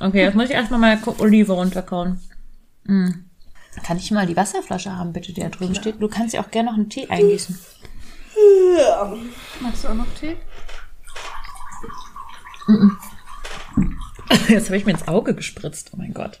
Okay, jetzt muss ich erstmal meine Olive runterkauen. Mm. Kann ich mal die Wasserflasche haben, bitte, die da drüben Klar. steht? Du kannst ja auch gerne noch einen Tee eingießen. Ja. Magst du auch noch Tee? Jetzt habe ich mir ins Auge gespritzt. Oh mein Gott.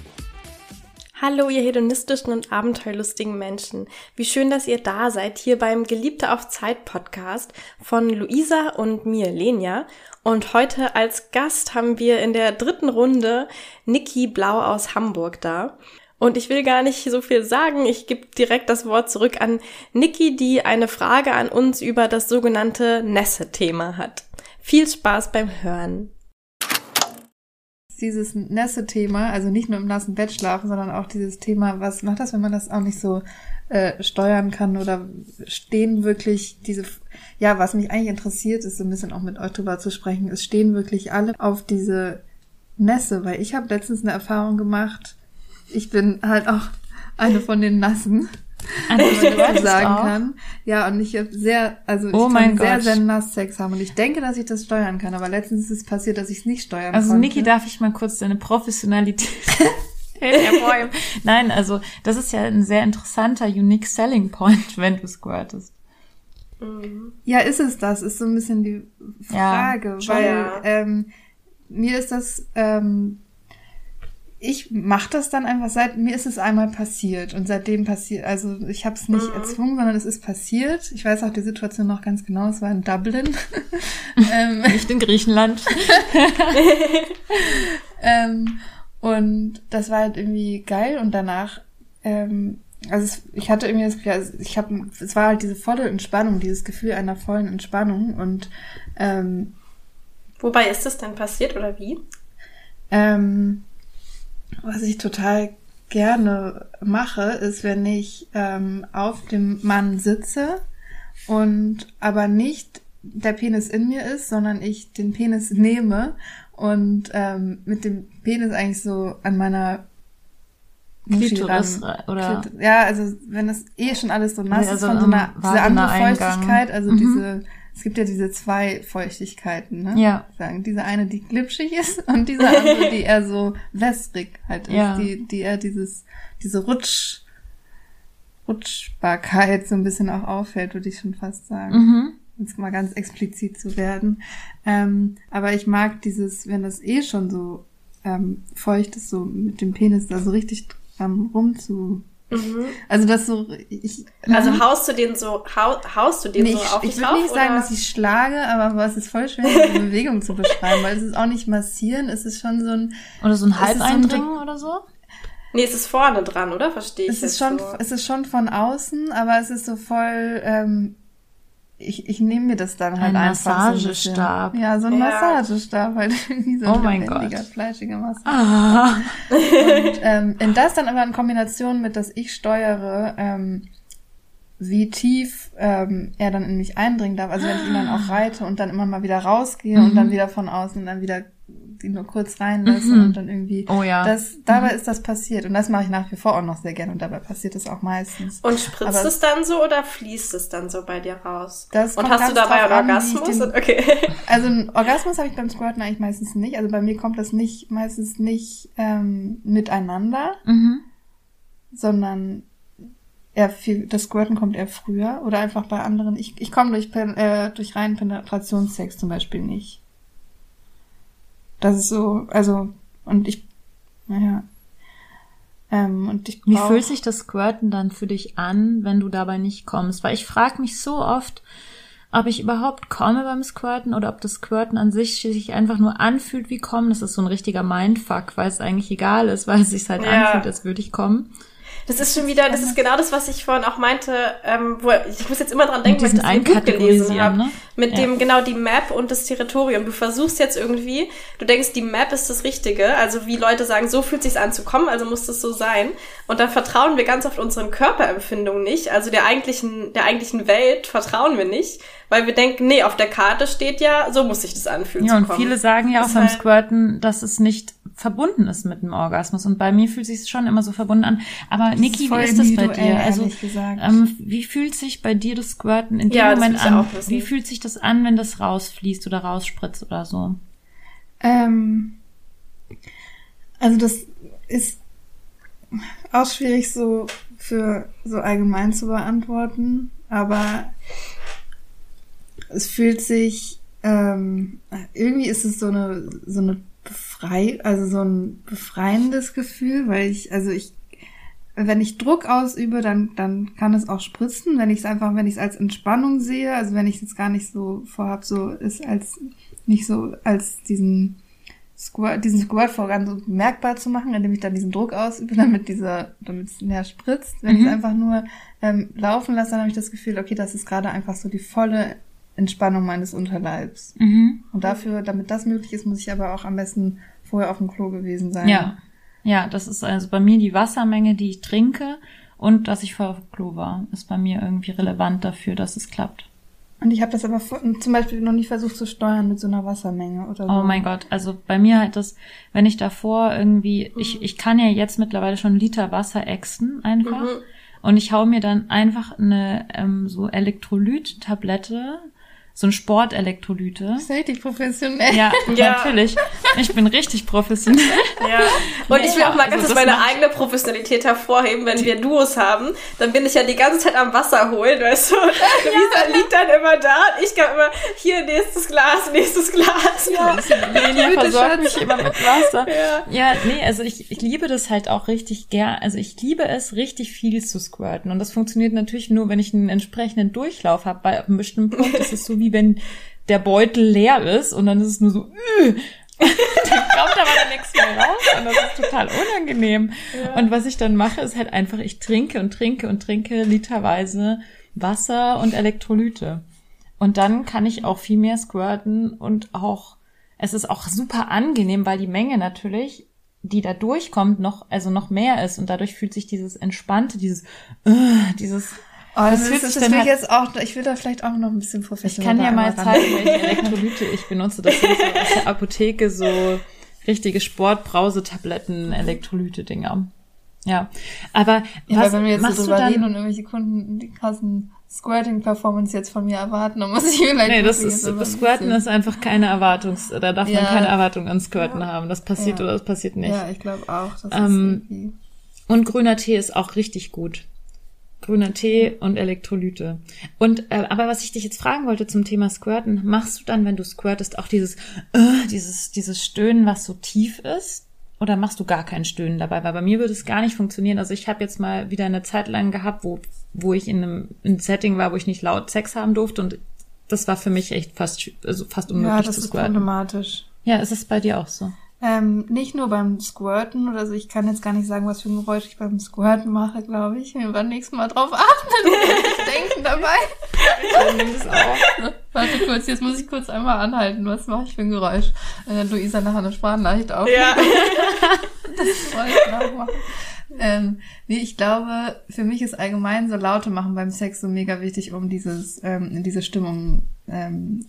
Hallo, ihr hedonistischen und abenteuerlustigen Menschen. Wie schön, dass ihr da seid, hier beim Geliebte auf Zeit Podcast von Luisa und mir, Lenia. Und heute als Gast haben wir in der dritten Runde Niki Blau aus Hamburg da. Und ich will gar nicht so viel sagen. Ich gebe direkt das Wort zurück an Niki, die eine Frage an uns über das sogenannte Nässe-Thema hat. Viel Spaß beim Hören dieses Nässe-Thema, also nicht nur im nassen Bett schlafen, sondern auch dieses Thema, was macht das, wenn man das auch nicht so äh, steuern kann oder stehen wirklich diese, ja, was mich eigentlich interessiert, ist so ein bisschen auch mit euch drüber zu sprechen, es stehen wirklich alle auf diese Nässe, weil ich habe letztens eine Erfahrung gemacht, ich bin halt auch eine von den Nassen. Also, wenn man das so sagen auch? kann. Ja, und ich habe sehr, also ich oh kann sehr, Gott. sehr nass Sex haben. Und ich denke, dass ich das steuern kann. Aber letztens ist es passiert, dass ich es nicht steuern also, konnte. Also Niki, darf ich mal kurz deine Professionalität Nein, also das ist ja ein sehr interessanter, unique selling point, wenn du squirtest. Mhm. Ja, ist es das? Ist so ein bisschen die Frage, ja, weil ja. ähm, mir ist das ähm, ich mache das dann einfach seit mir ist es einmal passiert und seitdem passiert also ich habe es nicht mhm. erzwungen sondern es ist passiert. Ich weiß auch die Situation noch ganz genau es war in Dublin. Ähm, nicht in Griechenland. Ähm, und das war halt irgendwie geil und danach ähm, also es, ich hatte irgendwie das Gefühl, also ich habe es war halt diese volle Entspannung dieses Gefühl einer vollen Entspannung und ähm, wobei ist das denn passiert oder wie? ähm, was ich total gerne mache, ist, wenn ich ähm, auf dem Mann sitze und aber nicht der Penis in mir ist, sondern ich den Penis nehme und ähm, mit dem Penis eigentlich so an meiner Klitoris oder ja, also wenn das eh schon alles so nass also ist von so einer diese andere Feuchtigkeit, also mhm. diese es gibt ja diese zwei Feuchtigkeiten, ne? Ja. Sagen. Diese eine, die glitschig ist und diese andere, die eher so wässrig halt ist, ja. die, die eher dieses, diese Rutsch, Rutschbarkeit so ein bisschen auch auffällt, würde ich schon fast sagen. Mhm. Jetzt mal ganz explizit zu werden. Ähm, aber ich mag dieses, wenn das eh schon so ähm, feucht ist, so mit dem Penis da so richtig dran rumzu Mhm. Also das so ich Also haust du den so hau, haust du den nee, so auf Ich würde nicht oder? sagen, dass ich schlage, aber es ist voll schwer die Bewegung zu beschreiben, weil es ist auch nicht massieren, es ist schon so ein oder so ein Halbeindringen so oder so. Nee, es ist vorne dran, oder? Verstehe ich. Es ist schon, so. es ist schon von außen, aber es ist so voll ähm, ich, ich nehme mir das dann halt ein einfach. Massagestab. So ein ja, so ein ja. Massagestab, halt irgendwie so oh ein mein Gott. fleischiger Massagestab. Ah. Und ähm, in das dann aber in Kombination mit, dass ich steuere, ähm, wie tief ähm, er dann in mich eindringen darf. Also wenn ich ihn dann auch reite und dann immer mal wieder rausgehe mhm. und dann wieder von außen und dann wieder die nur kurz reinlasse mhm. und dann irgendwie. Oh ja. Das, dabei mhm. ist das passiert. Und das mache ich nach wie vor auch noch sehr gerne und dabei passiert es auch meistens. Und spritzt Aber es dann so oder fließt es dann so bei dir raus? Das und hast du dabei einen Orgasmus? Den, okay. Also einen Orgasmus habe ich beim Squirten eigentlich meistens nicht. Also bei mir kommt das nicht meistens nicht ähm, miteinander, mhm. sondern eher viel, das Squirten kommt eher früher oder einfach bei anderen. Ich, ich komme durch, äh, durch reinen Penetrationssex zum Beispiel nicht. Das ist so, also, und ich, naja. Ähm, und ich Wie fühlt sich das Squirten dann für dich an, wenn du dabei nicht kommst? Weil ich frage mich so oft, ob ich überhaupt komme beim Squirten oder ob das Squirten an sich sich einfach nur anfühlt wie kommen. Das ist so ein richtiger Mindfuck, weil es eigentlich egal ist, weil es sich halt ja. anfühlt, als würde ich kommen. Das ist schon wieder, das ist genau das, was ich vorhin auch meinte, ähm, wo ich muss jetzt immer dran denken, weil ich das Buch gelesen habe. ne? Mit Ja. dem, genau, die Map und das Territorium. Du versuchst jetzt irgendwie, du denkst, die Map ist das Richtige, also wie Leute sagen, so fühlt sich's an zu kommen, also muss das so sein. Und dann vertrauen wir ganz oft unseren Körperempfindungen nicht, also der eigentlichen, der eigentlichen Welt vertrauen wir nicht, weil wir denken, nee, auf der Karte steht ja, so muss sich das anfühlen Ja, zu und kommen. viele sagen ja auch beim halt- Squirten, dass es nicht verbunden ist mit dem Orgasmus. Und bei mir fühlt sich schon immer so verbunden an. Aber Niki, wie ist das bei dir? Also, ehrlich gesagt. ähm, wie fühlt sich bei dir das Squirten in dem Ja, Moment an? Wie fühlt sich das an, wenn das rausfließt oder rausspritzt oder so? Ähm, also das ist auch schwierig so für so allgemein zu beantworten, aber es fühlt sich ähm, irgendwie ist es so eine so eine befrei also so ein befreiendes Gefühl, weil ich also ich wenn ich Druck ausübe, dann dann kann es auch spritzen, wenn ich es einfach wenn ich es als Entspannung sehe, also wenn ich es jetzt gar nicht so vorhab, so ist als nicht so als diesen Squirt, diesen Squirt-Vorgang so bemerkbar zu machen, indem ich dann diesen Druck ausübe, damit dieser, damit es näher spritzt. Wenn ich es einfach nur ähm, laufen lasse, dann habe ich das Gefühl, okay, das ist gerade einfach so die volle Entspannung meines Unterleibs. Mhm. Und dafür, damit das möglich ist, muss ich aber auch am besten vorher auf dem Klo gewesen sein. Ja. Ja, das ist also bei mir die Wassermenge, die ich trinke und dass ich dem Klo war, ist bei mir irgendwie relevant dafür, dass es klappt. Und ich habe das aber vor, zum Beispiel noch nie versucht zu steuern mit so einer Wassermenge oder so. Oh mein Gott, also bei mir halt das, wenn ich davor irgendwie, Mhm. ich, ich kann ja jetzt mittlerweile schon Liter Wasser ächzen einfach Mhm. und ich hau mir dann einfach eine ähm, so Elektrolyt-Tablette, so ein Sportelektrolyte. Das ist richtig professionell. Ja, Ja. natürlich. Ich bin richtig professionell. Ja. Und Nee, ich will auch mal also ganz kurz das meine eigene Professionalität hervorheben, wenn wir Duos haben, dann bin ich ja die ganze Zeit am Wasser holen, weißt du? Luisa liegt dann immer da und ich kann immer, hier, nächstes Glas, nächstes Glas. Ja. Lenia Bitte, versorgt mich immer mit Wasser. Ja. Ja, nee, also ich, ich liebe das halt auch richtig gern. Also ich liebe es, richtig viel zu squirten. Und das funktioniert natürlich nur, wenn ich einen entsprechenden Durchlauf habe. Bei einem bestimmten Punkt ist es so, wie wenn der Beutel leer ist und dann ist es nur so, äh, dann kommt aber nichts mehr raus und das ist total unangenehm. Und was ich dann mache, ist halt einfach, ich trinke und trinke und trinke literweise Wasser und Elektrolyte. Und dann kann ich auch viel mehr squirten und auch, es ist auch super angenehm, weil die Menge natürlich, die da durchkommt, noch, also noch mehr ist und dadurch fühlt sich dieses entspannte, dieses, äh, dieses, Oh, das, Das das, fühlt sich will dann ich halt- jetzt auch, ich will da vielleicht auch noch ein bisschen ich professioneller kann ja mal zeigen, welche Elektrolyte ich benutze. Das sind so aus der Apotheke so richtige Sportbrausetabletten, Elektrolyte-Dinger. Ja, aber Ja, was wenn wir jetzt so drüber dann? reden und irgendwelche Kunden die krassen Squirting-Performance jetzt von mir erwarten, dann muss ich vielleicht Nee, das ist, das Squirten ist einfach keine Erwartungs, da darf man Ja. keine Erwartung an Squirten haben. Das passiert Ja. oder das passiert nicht. Ja, ich glaube auch. Das Ähm, ist irgendwie. Und grüner Tee ist auch richtig gut. Grüner Tee und Elektrolyte. Und äh, aber was ich dich jetzt fragen wollte zum Thema Squirten, machst du dann, wenn du squirtest, auch dieses äh, dieses dieses Stöhnen, was so tief ist? Oder machst du gar kein Stöhnen dabei? Weil bei mir würde es gar nicht funktionieren. Also ich habe jetzt mal wieder eine Zeit lang gehabt, wo wo ich in einem, in einem Setting war, wo ich nicht laut Sex haben durfte und das war für mich echt fast also fast unmöglich Ja, das zu ist squirten. problematisch. Ja, ist es bei dir auch so? Ähm, nicht nur beim Squirten oder so, ich kann jetzt gar nicht sagen, was für ein Geräusch ich beim Squirten mache, glaube ich. Wir beim nächsten Mal drauf achten und denken dabei. Warte kurz, jetzt muss ich kurz einmal anhalten. Was mache ich für ein Geräusch? Äh, Luisa nachher eine Sprachnachricht auf. Ja. Das wollte ich nachmachen. Ähm, nee, ich glaube, für mich ist allgemein so Laute machen beim Sex so mega wichtig, um dieses, ähm, diese Stimmung ähm,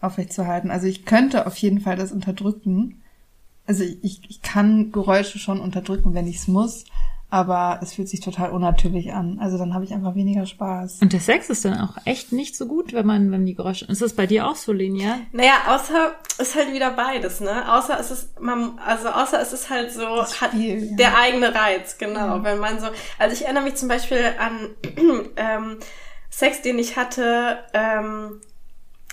aufrechtzuerhalten. Also ich könnte auf jeden Fall das unterdrücken. Also ich, ich kann Geräusche schon unterdrücken, wenn ich es muss, aber es fühlt sich total unnatürlich an. Also dann habe ich einfach weniger Spaß. Und der Sex ist dann auch echt nicht so gut, wenn man, wenn die Geräusche. Ist das bei dir auch so, Linia? Naja, außer ist halt wieder beides, ne? Außer es ist, man, also außer es ist halt so, hat Spiel, ja. der eigene Reiz, genau. Wenn man so, also ich erinnere mich zum Beispiel an ähm, Sex, den ich hatte, ähm,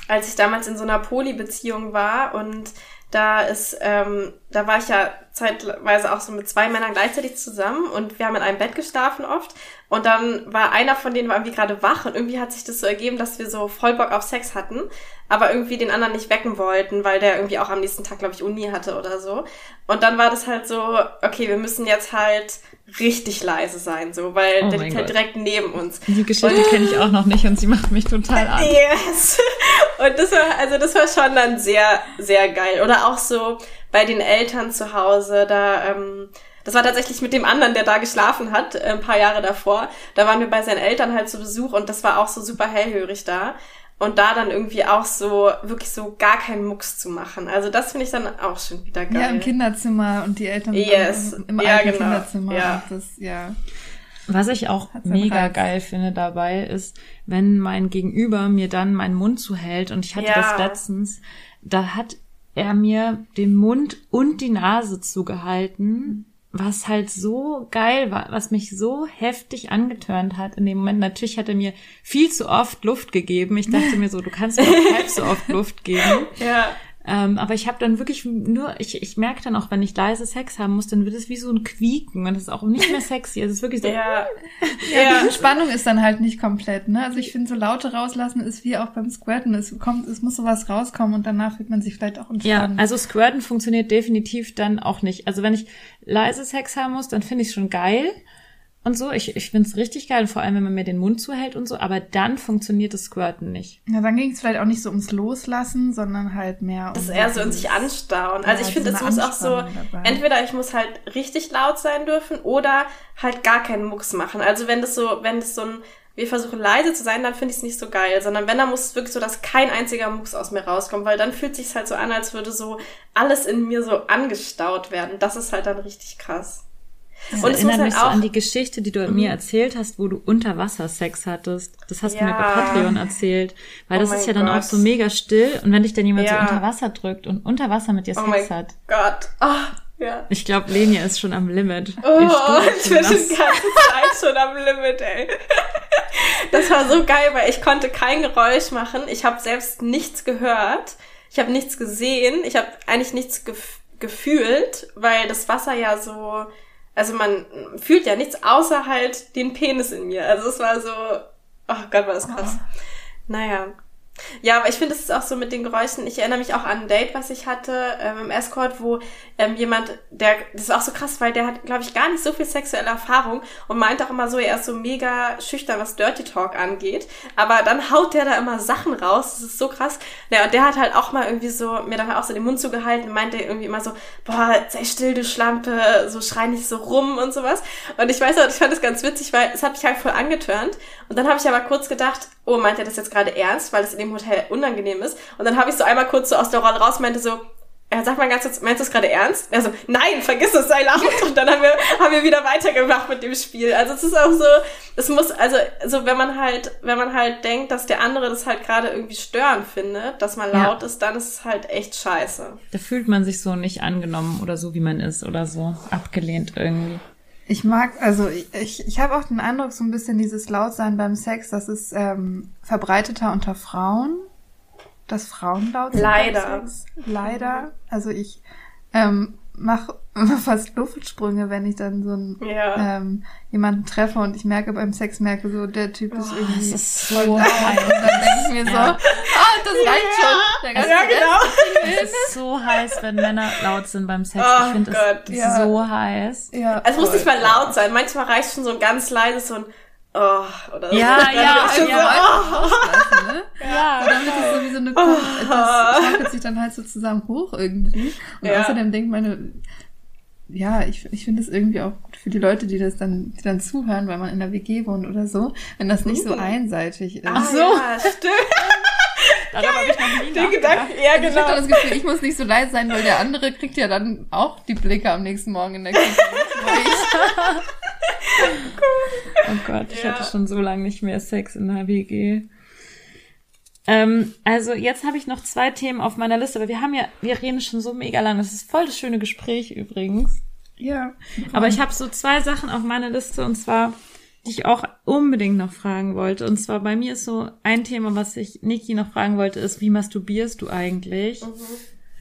als ich damals in so einer Poly-Beziehung war und da ist, ähm, da war ich ja zeitweise auch so mit zwei Männern gleichzeitig zusammen und wir haben in einem Bett geschlafen oft. Und dann war einer von denen war irgendwie gerade wach und irgendwie hat sich das so ergeben, dass wir so voll Bock auf Sex hatten, aber irgendwie den anderen nicht wecken wollten, weil der irgendwie auch am nächsten Tag, glaube ich, Uni hatte oder so. Und dann war das halt so, okay, wir müssen jetzt halt richtig leise sein, so, weil Oh der liegt halt Gott. direkt neben uns. Die Geschichte kenne ich auch noch nicht und sie macht mich total an. Yes. Und das war, also das war schon dann sehr, sehr geil. Oder auch so bei den Eltern zu Hause, da, ähm, das war tatsächlich mit dem anderen, der da geschlafen hat, äh, ein paar Jahre davor. Da waren wir bei seinen Eltern halt zu Besuch und das war auch so super hellhörig da. Und da dann irgendwie auch so, wirklich so gar keinen Mucks zu machen. Also das finde ich dann auch schon wieder geil. Ja, im Kinderzimmer und die Eltern Yes. im, im Ja, genau. Kinderzimmer. Ja. Das, ja. Was ich auch mega Reiz. geil finde dabei, ist, wenn mein Gegenüber mir dann meinen Mund zuhält und ich hatte Ja. das letztens, da hat er mir den Mund und die Nase zugehalten, was halt so geil war, was mich so heftig angetörnt hat in dem Moment. Natürlich hat er mir viel zu oft Luft gegeben. Ich dachte mir so, du kannst mir auch halb so oft Luft geben. Ja. Ähm, aber ich habe dann wirklich nur, ich, ich merke dann auch, wenn ich leise Sex haben muss, dann wird es wie so ein Quieken und das ist auch nicht mehr sexy. Es ist wirklich so, Ja. Ja, die Spannung ist dann halt nicht komplett, ne? Also ich finde, so Laute rauslassen ist wie auch beim Squirten. Es kommt, es muss sowas rauskommen und danach fühlt man sich vielleicht auch Ja, entspannt. also Squirten funktioniert definitiv dann auch nicht. Also wenn ich leise Sex haben muss, dann finde ich schon geil und so. Ich, ich finde es richtig geil, vor allem wenn man mir den Mund zuhält und so, aber dann funktioniert das Squirten nicht. ja, dann ging es vielleicht auch nicht so ums Loslassen, sondern halt mehr um Das ist eher so in sich anstauen. Also Ja, ich finde, es muss auch so, dabei. entweder ich muss halt richtig laut sein dürfen oder halt gar keinen Mucks machen. Also wenn das so, wenn das so ein, wir versuchen leise zu sein, dann finde ich es nicht so geil, sondern wenn, dann muss es wirklich so, dass kein einziger Mucks aus mir rauskommt, weil dann fühlt sich halt so an, als würde so alles in mir so angestaut werden. Das ist halt dann richtig krass. Das Und erinnert halt mich so auch- Mhm. an die Geschichte, die du mir erzählt hast, wo du Unterwasser-Sex hattest. Das hast du mir bei Ja. Patreon erzählt. Weil Oh das ist ja dann Gott. auch so mega still und wenn dich dann jemand Ja. so unter Wasser drückt und unter Wasser mit dir Oh Sex mein hat. Gott. Ah, ja. Ich glaube, Lenia ist schon am Limit. Oh, ich schon bin die nass. ganze Zeit schon am Limit, ey. Das war so geil, weil ich konnte kein Geräusch machen. Ich habe selbst nichts gehört. Ich habe nichts gesehen. Ich habe eigentlich nichts gef gefühlt, weil das Wasser ja so, also man fühlt ja nichts außer halt den Penis in mir. Also es war so, oh Gott, war das krass. Naja. Ja, aber ich finde, es ist auch so mit den Geräuschen. Ich erinnere mich auch an ein Date, was ich hatte ähm, im Escort, wo ähm, jemand, der, das war auch so krass, weil der hat, glaube ich, gar nicht so viel sexuelle Erfahrung und meint auch immer so, er ist so mega schüchtern, was Dirty Talk angeht. Aber dann haut der da immer Sachen raus. Das ist so krass. Ja, und der hat halt auch mal irgendwie so, mir dann auch so den Mund zugehalten und meinte irgendwie immer so, boah, sei still, du Schlampe, so schrei nicht so rum und sowas. Und ich weiß auch, ich fand das ganz witzig, weil es hat mich halt voll angetörnt. Und dann habe ich aber kurz gedacht, oh, meint er das jetzt gerade ernst, weil es in dem Hotel unangenehm ist? Und dann habe ich so einmal kurz so aus der Rolle raus und meinte so, er sagt mal ganz kurz, meinst du das gerade ernst? Er so, nein, vergiss es, sei laut. Und dann haben wir, haben wir wieder weitergemacht mit dem Spiel. Also es ist auch so, es muss, also, also wenn man halt, wenn man halt denkt, dass der andere das halt gerade irgendwie störend findet, dass man Ja. laut ist, dann ist es halt echt scheiße. Da fühlt man sich so nicht angenommen oder so, wie man ist oder so. Abgelehnt irgendwie. Ich mag, also ich, ich, habe auch den Eindruck, so ein bisschen dieses Lautsein beim Sex, das ist ähm, verbreiteter unter Frauen, dass Frauen laut sind. Leider. Beim Sex. Leider. Also ich ähm, mache fast Luftsprünge, wenn ich dann so einen, Ja. ähm, jemanden treffe und ich merke beim Sex, merke so, der Typ ist irgendwie das ist voll so heiß. Und dann denke ich mir so, Ja. Ah, das reicht schon. Ganze Ja, genau. Es ist so heiß, wenn Männer laut sind beim Sex. Oh ich finde es ja. so heiß. Ja, es muss nicht mal laut sein. Manchmal reicht schon so ein ganz leises so ein Oh oder so. Ja, Dann ja, ja. So, oh. Ne? Ja, Und damit ist sowieso eine Kurve, das schaukelt sich dann halt so zusammen hoch irgendwie. Und Ja. außerdem denkt meine, ja, ich, ich finde es irgendwie auch gut für die Leute, die das dann, die dann zuhören, weil man in der WG wohnt oder so, wenn das nicht so einseitig ist. Ach so. Ja, stimmt. darüber habe ich noch nie Den Gedanken, ja, Also ich habe genau. das Gefühl, ich muss nicht so leid sein, weil der andere kriegt ja dann auch die Blicke am nächsten Morgen in der Küche. Oh Gott, ich Ja. hatte schon so lange nicht mehr Sex in der WG. Ähm, also jetzt habe ich noch zwei Themen auf meiner Liste, aber wir haben ja, wir reden schon so mega lang. Das ist voll das schöne Gespräch übrigens. ja. Aber ich habe so zwei Sachen auf meiner Liste und zwar, die ich auch unbedingt noch fragen wollte. Und zwar bei mir ist so ein Thema, was ich Niki noch fragen wollte, ist, wie masturbierst du eigentlich?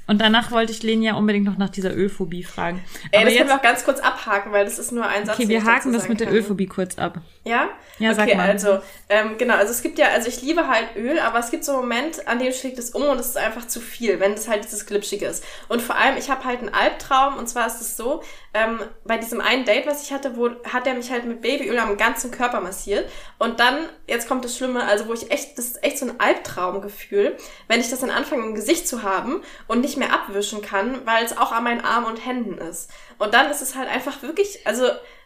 Und danach wollte ich Lenia unbedingt noch nach dieser Ölphobie fragen. Ey, Aber das können jetzt, wir auch ganz kurz abhaken, weil das ist nur ein Satz. okay, wir haken das mit der kann. Ölphobie kurz ab. Ja? Ja, sag okay, mal. also, ähm, genau, also es gibt ja, also ich liebe halt Öl, aber es gibt so einen Moment, an dem schlägt es um und es ist einfach zu viel, wenn es halt dieses Glitschige ist. Und vor allem, ich habe halt einen Albtraum und zwar ist es so, ähm, bei diesem einen Date, was ich hatte, wo hat er mich halt mit Babyöl am ganzen Körper massiert und dann, jetzt kommt das Schlimme, also wo ich echt, das ist echt so ein Albtraumgefühl, wenn ich das dann anfange im Gesicht zu haben und nicht mehr abwischen kann, weil es auch an meinen Armen und Händen ist. Und dann ist es halt einfach wirklich, also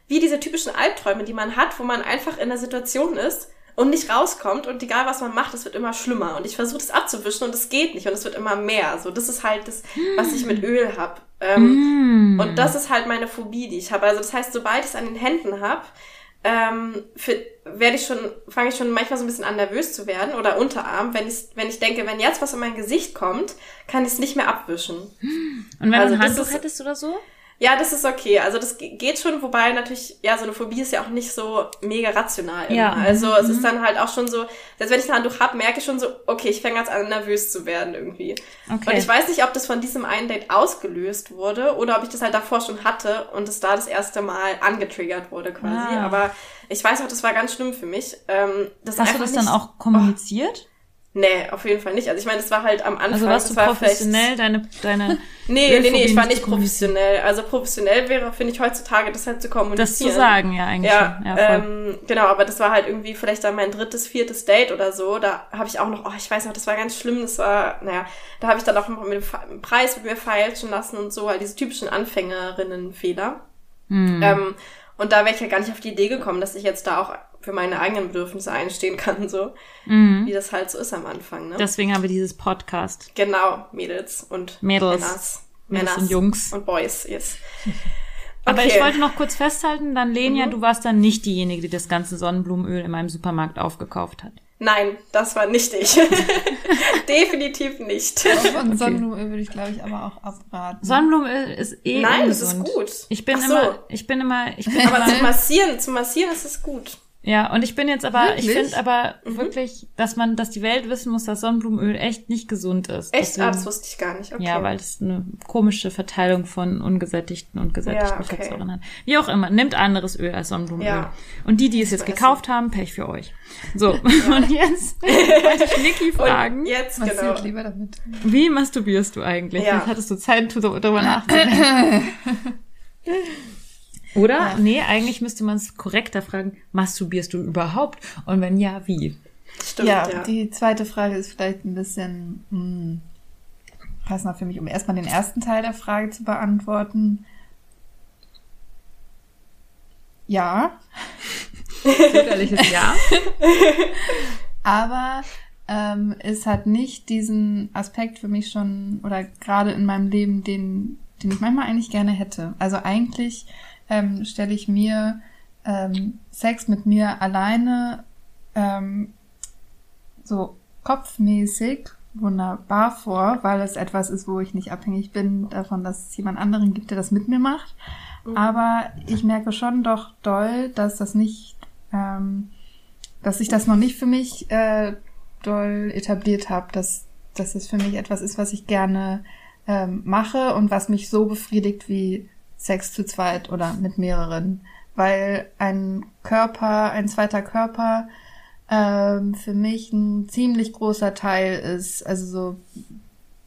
wie diese typischen Albträume, die man hat, wo man einfach in der Situation ist und nicht rauskommt und egal was man macht, es wird immer schlimmer und ich versuche das abzuwischen und es geht nicht und es wird immer mehr. So, das ist halt das, was ich mit Öl hab. Ähm, Mm. Und das ist halt meine Phobie, die ich habe. Also das heißt, sobald ich es an den Händen hab, ähm, für, werde ich schon, fange ich schon manchmal so ein bisschen an nervös zu werden oder Unterarm, wenn ich, wenn ich denke, wenn jetzt was in mein Gesicht kommt, kann ich es nicht mehr abwischen. Und wenn also du ein das Handtuch hättest oder so? Ja, das ist okay. Also das ge- geht schon, wobei natürlich, ja, so eine Phobie ist ja auch nicht so mega rational. Immer. Ja. Also es Mhm. ist dann halt auch schon so, selbst wenn ich ein Handtuch hab, merke ich schon so, okay, ich fange jetzt an, nervös zu werden irgendwie. Okay. Und ich weiß nicht, ob das von diesem einen Date ausgelöst wurde oder ob ich das halt davor schon hatte und es da das erste Mal angetriggert wurde quasi. Ah. Aber ich weiß auch, das war ganz schlimm für mich. Ähm, das Hast du das dann nicht- auch kommuniziert? Nee, auf jeden Fall nicht. Also ich meine, das war halt am Anfang. Also warst du war professionell deine, deine Nee, nee, nee, ich war nicht professionell. Also professionell wäre, finde ich, heutzutage das halt zu kommunizieren. das zu sagen, ja, eigentlich Ja. Ja, ähm, genau, aber das war halt irgendwie vielleicht dann mein drittes, viertes Date oder so. Da habe ich auch noch, oh, ich weiß noch, das war ganz schlimm. Das war, naja, da habe ich dann auch noch mit dem Preis mit mir feilschen lassen und so, halt diese typischen Anfängerinnenfehler. Hm. Ähm, und da wäre ich ja gar nicht auf die Idee gekommen, dass ich jetzt da auch für meine eigenen Bedürfnisse einstehen kann, so Mhm. wie das halt so ist am Anfang. Ne? Deswegen haben wir dieses Podcast. genau, Mädels und Mädels. Männers. Männers und Jungs. Und Boys, yes. Aber Okay. ich wollte noch kurz festhalten, dann Lenia, Mhm. du warst dann nicht diejenige, die das ganze Sonnenblumenöl in meinem Supermarkt aufgekauft hat. Nein, das war nicht ich. Definitiv nicht. Von Sonnenblumenöl würde ich, glaube ich, aber auch abraten. Sonnenblumenöl ist eh Nein, das ist ungesund. gut. Ich bin Ach so. immer, ich bin immer, ich bin Aber zu immer, massieren, zu massieren ist es gut. Ja, und ich bin jetzt aber, ich Wirklich? finde aber Mhm. wirklich, dass man, dass die Welt wissen muss, dass Sonnenblumenöl echt nicht gesund ist. Echt? Deswegen- Ah, das wusste ich gar nicht. Okay. Ja, weil es eine komische Verteilung von ungesättigten und gesättigten Ja, okay. Fettsäuren hat. Wie auch immer, nimmt anderes Öl als Sonnenblumenöl. Ja. Und die, die es jetzt gekauft haben, Pech für euch. So, und jetzt wollte ich Niki fragen, Und jetzt, Massiert genau. lieber damit. wie masturbierst du eigentlich? Ja. Hattest du Zeit, darüber nachzudenken. Oder? Nee, eigentlich müsste man es korrekter fragen, masturbierst du überhaupt? Und wenn ja, wie? Stimmt, ja, ja. die zweite Frage ist vielleicht ein bisschen hm, passender für mich, um erstmal den ersten Teil der Frage zu beantworten. Ja, Bürgerliches Ja. aber ähm, es hat nicht diesen Aspekt für mich schon oder gerade in meinem Leben, den, den ich manchmal eigentlich gerne hätte. Also eigentlich ähm, stelle ich mir ähm, Sex mit mir alleine ähm, so kopfmäßig wunderbar vor, weil es etwas ist, wo ich nicht abhängig bin davon, dass es jemand anderen gibt, der das mit mir macht. Aber ich merke schon doch doll, dass das nicht, ähm, dass ich das noch nicht für mich äh, doll etabliert habe, dass, dass es für mich etwas ist, was ich gerne ähm, mache und was mich so befriedigt wie Sex zu zweit oder mit mehreren. Weil ein Körper, ein zweiter Körper ähm, für mich ein ziemlich großer Teil ist, also so,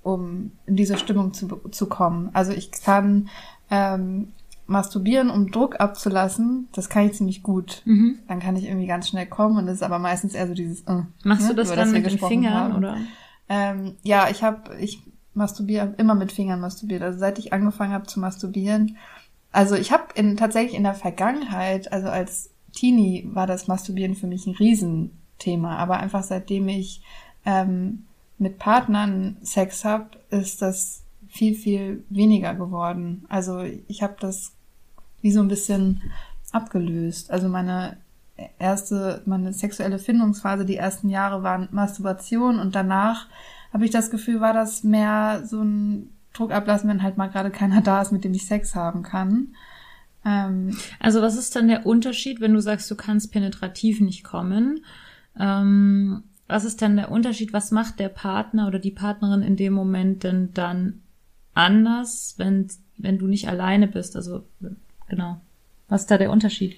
um in diese Stimmung zu, zu kommen. Also ich kann ähm, masturbieren, um Druck abzulassen, das kann ich ziemlich gut. Mhm. Dann kann ich irgendwie ganz schnell kommen und das ist aber meistens eher so dieses. Äh, Machst ne, du das dann wir mit den Fingern haben. oder? Ähm, ja, ich habe, ich masturbiere immer mit Fingern masturbiert. Also seit ich angefangen habe zu masturbieren. Also ich habe in, tatsächlich in der Vergangenheit, also als Teenie, war das Masturbieren für mich ein Riesenthema. Aber einfach seitdem ich ähm, mit Partnern Sex habe, ist das viel, viel weniger geworden. Also ich habe das wie so ein bisschen abgelöst. Also meine erste, meine sexuelle Findungsphase, die ersten Jahre waren Masturbation und danach habe ich das Gefühl, war das mehr so ein Druck ablassen, wenn halt mal gerade keiner da ist, mit dem ich Sex haben kann. Ähm, Also was ist dann der Unterschied, wenn du sagst, du kannst penetrativ nicht kommen? Ähm, was ist dann der Unterschied? Was macht der Partner oder die Partnerin in dem Moment denn dann anders, wenn, wenn du nicht alleine bist. Also, genau. Was ist da der Unterschied?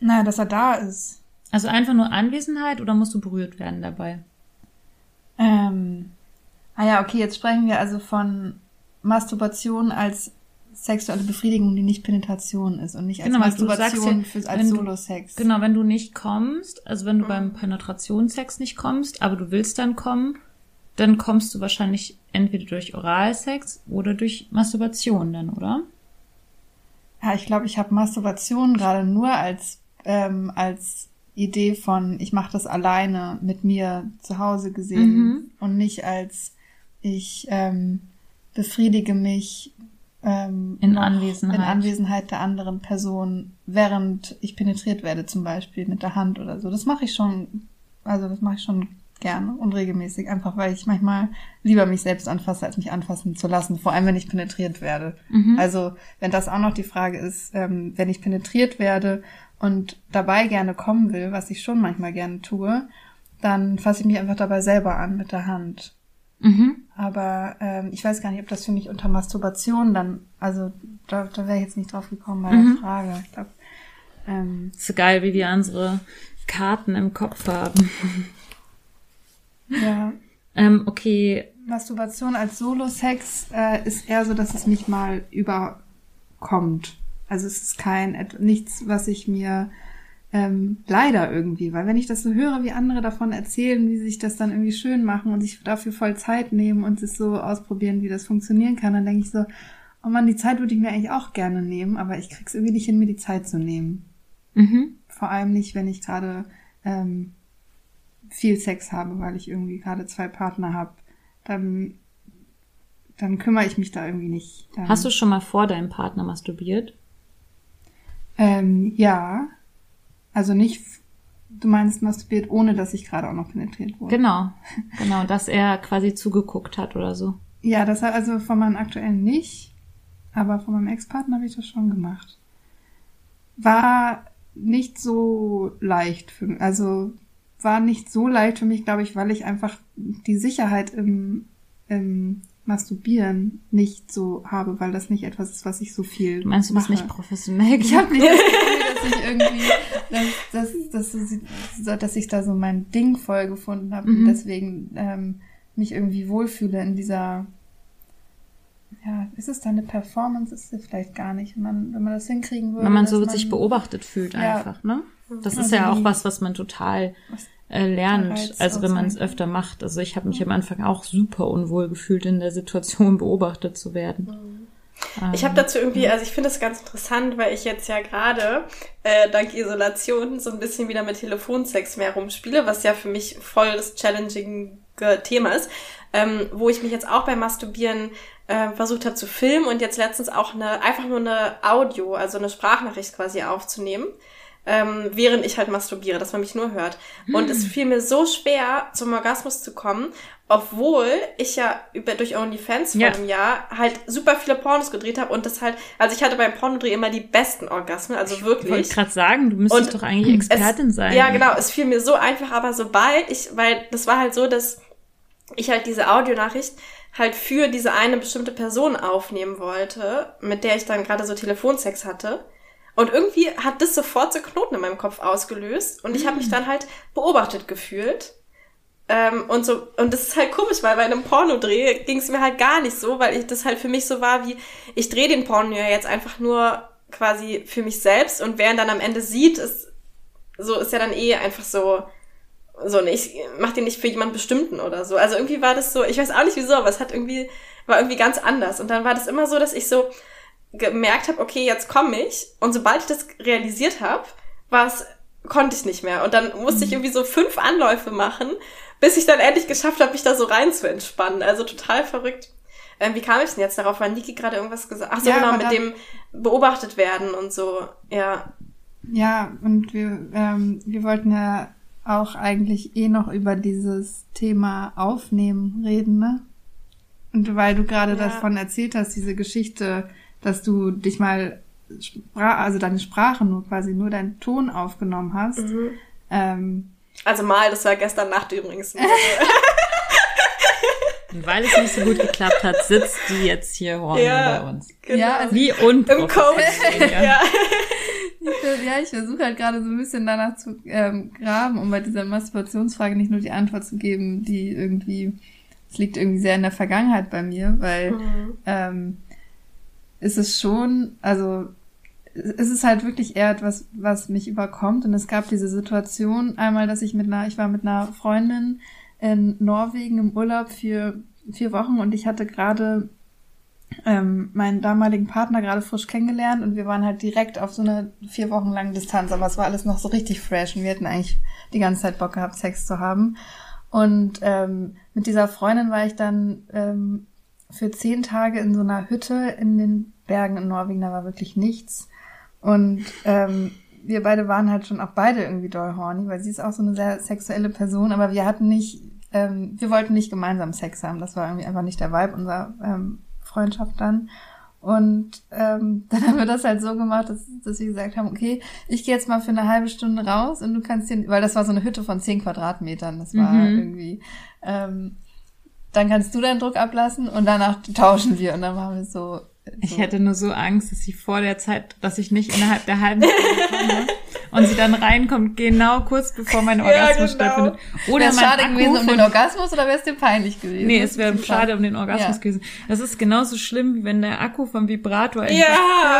Naja, dass er da ist. Also einfach nur Anwesenheit oder musst du berührt werden dabei? Ähm, ah ja, okay, jetzt sprechen wir also von Masturbation als sexuelle Befriedigung, die nicht Penetration ist und nicht als Genau, du Masturbation ja, für, als Solo-Sex. Genau, wenn du nicht kommst, also wenn du beim Penetrationssex nicht kommst, aber du willst dann kommen, dann kommst du wahrscheinlich entweder durch Oralsex oder durch Masturbation dann, oder? Ja, ich glaube, ich habe Masturbation gerade nur als ähm, als Idee von ich mache das alleine mit mir zu Hause gesehen Mhm. und nicht als ich ähm, befriedige mich ähm, In Anwesenheit. in Anwesenheit der anderen Person, während ich penetriert werde, zum Beispiel mit der Hand oder so. Das mache ich schon, also das mache ich schon gerne und regelmäßig, einfach weil ich manchmal lieber mich selbst anfasse, als mich anfassen zu lassen, vor allem wenn ich penetriert werde. Also wenn das auch noch die Frage ist, ähm, wenn ich penetriert werde und dabei gerne kommen will, was ich schon manchmal gerne tue, dann fasse ich mich einfach dabei selber an mit der Hand. Mhm. Aber ähm, ich weiß gar nicht, ob das für mich unter Masturbation dann, also da, da wäre ich jetzt nicht drauf gekommen bei Mhm. der Frage. Ich glaube, ähm, Ist so geil, wie wir unsere Karten im Kopf haben. ja, Ähm, okay, Masturbation als Solo-Sex äh, ist eher so, dass es mich mal überkommt. Also es ist kein nichts, was ich mir ähm, leider irgendwie, weil wenn ich das so höre, wie andere davon erzählen, wie sie sich das dann irgendwie schön machen und sich dafür voll Zeit nehmen und es so ausprobieren, wie das funktionieren kann, dann denke ich so, oh man, die Zeit würde ich mir eigentlich auch gerne nehmen, aber ich krieg's irgendwie nicht hin, mir die Zeit zu nehmen. mhm. Vor allem nicht, wenn ich gerade ähm, viel Sex habe, weil ich irgendwie gerade zwei Partner habe. Dann, dann kümmere ich mich da irgendwie nicht. Dann, hast du schon mal vor deinem Partner masturbiert? Ähm, ja. Also nicht, du meinst masturbiert, ohne dass ich gerade auch noch penetriert wurde. Genau, genau, dass er quasi zugeguckt hat oder so. Ja, das hat also von meinem aktuellen nicht, aber von meinem Ex-Partner habe ich das schon gemacht. War nicht so leicht für mich, also war nicht so leicht für mich, glaube ich, weil ich einfach die Sicherheit im, im Masturbieren nicht so habe, weil das nicht etwas ist, was ich so viel Du meinst du bist nicht professionell? Ich habe nicht das Gefühl, dass ich irgendwie, dass, dass, dass, dass ich da so mein Ding voll gefunden habe und Mhm. deswegen ähm, mich irgendwie wohlfühle in dieser, ja, ist es dann eine Performance? Ist es vielleicht gar nicht. Wenn man, wenn man das hinkriegen würde. Wenn man so sich beobachtet fühlt Ja. einfach, ne? Das Also ist ja auch was, was man total Was äh, lernt, also wenn man es öfter macht. Also ich habe mich am Anfang auch super unwohl gefühlt, in der Situation beobachtet zu werden. Ich habe dazu irgendwie, also ich finde das ganz interessant, weil ich jetzt ja gerade äh, dank Isolation so ein bisschen wieder mit Telefonsex mehr rumspiele, was ja für mich voll das challenging Thema ist, ähm, wo ich mich jetzt auch beim Masturbieren äh, versucht habe zu filmen und jetzt letztens auch eine einfach nur eine Audio, also eine Sprachnachricht quasi aufzunehmen. Ähm, während ich halt masturbiere, dass man mich nur hört. Und es fiel mir so schwer, zum Orgasmus zu kommen, obwohl ich ja über durch OnlyFans vor Ja. einem Jahr halt super viele Pornos gedreht habe und das halt, also ich hatte beim Pornodreh immer die besten Orgasmen, also Ich wollte wirklich. gerade sagen, du müsstest Und doch eigentlich Expertin es, sein. Ja, genau, es fiel mir so einfach, aber sobald ich, weil das war halt so, dass ich halt diese Audionachricht halt für diese eine bestimmte Person aufnehmen wollte, mit der ich dann gerade so Telefonsex hatte. Und irgendwie hat das sofort so Knoten in meinem Kopf ausgelöst und ich habe mich dann halt beobachtet gefühlt. Ähm, und so, und das ist halt komisch, weil bei einem Pornodreh ging es mir halt gar nicht so, weil ich das halt für mich so war wie, ich drehe den Porno ja jetzt einfach nur quasi für mich selbst und wer ihn dann am Ende sieht, ist so ist ja dann eh einfach so so ich mach den nicht für jemand bestimmten oder so. Also irgendwie war das so, ich weiß auch nicht wieso, aber es hat irgendwie war irgendwie ganz anders und dann war das immer so, dass ich so gemerkt habe, okay, jetzt komme ich und sobald ich das realisiert habe, war es konnte ich nicht mehr und dann musste ich irgendwie so fünf Anläufe machen, bis ich dann endlich geschafft habe, mich da so rein zu entspannen. Also total verrückt. Ähm, wie kam ich denn jetzt darauf? Weil Niki gerade irgendwas gesagt Ach so, Ja, genau, mit dem beobachtet werden und so. Ja. Ja, und wir, ähm, wir wollten ja auch eigentlich eh noch über dieses Thema Aufnehmen reden, ne? Und weil du gerade Ja. davon erzählt hast, diese Geschichte, dass du dich mal, Spra also deine Sprache nur quasi nur deinen Ton aufgenommen hast. Mhm. Ähm, Also mal, das war gestern Nacht übrigens. Und weil es nicht so gut geklappt hat, sitzt die jetzt hier horny Ja. bei uns. Genau. Ja, also Wie Im unprofessionell. Coach. ja. Ich, ja, ich versuche halt gerade so ein bisschen danach zu ähm, graben, um bei dieser Masturbationsfrage nicht nur die Antwort zu geben, die irgendwie, es liegt irgendwie sehr in der Vergangenheit bei mir, weil Mhm. ähm, ist es schon, also es ist halt wirklich eher etwas, was mich überkommt. Und es gab diese Situation einmal, dass ich mit einer, ich war mit einer Freundin in Norwegen im Urlaub für vier Wochen und ich hatte gerade ähm, meinen damaligen Partner gerade frisch kennengelernt und wir waren halt direkt auf so einer vier Wochen langen Distanz, aber es war alles noch so richtig fresh und wir hätten eigentlich die ganze Zeit Bock gehabt, Sex zu haben. Und ähm, mit dieser Freundin war ich dann ähm, für zehn Tage in so einer Hütte in den Bergen in Norwegen, da war wirklich nichts. Und ähm, wir beide waren halt schon auch beide irgendwie doll horny, weil sie ist auch so eine sehr sexuelle Person, aber wir hatten nicht, ähm, wir wollten nicht gemeinsam Sex haben. Das war irgendwie einfach nicht der Vibe unserer ähm, Freundschaft dann. Und ähm, dann haben wir das halt so gemacht, dass, dass wir gesagt haben, okay, ich gehe jetzt mal für eine halbe Stunde raus und du kannst hier, weil das war so eine Hütte von zehn Quadratmetern, das war Mhm. irgendwie, ähm, dann kannst du deinen Druck ablassen und danach tauschen wir und dann machen wir so. Ich hätte nur so Angst, dass sie vor der Zeit, dass ich nicht innerhalb der halben Stunde komme und sie dann reinkommt, genau kurz bevor mein Ja, Orgasmus genau. stattfindet. Oder Wäre es schade Akku gewesen um den Orgasmus oder wäre es dir peinlich gewesen? Nee, es wäre schade um den Orgasmus Ja. gewesen. Das ist genauso schlimm, wie wenn der Akku vom Vibrator Ja.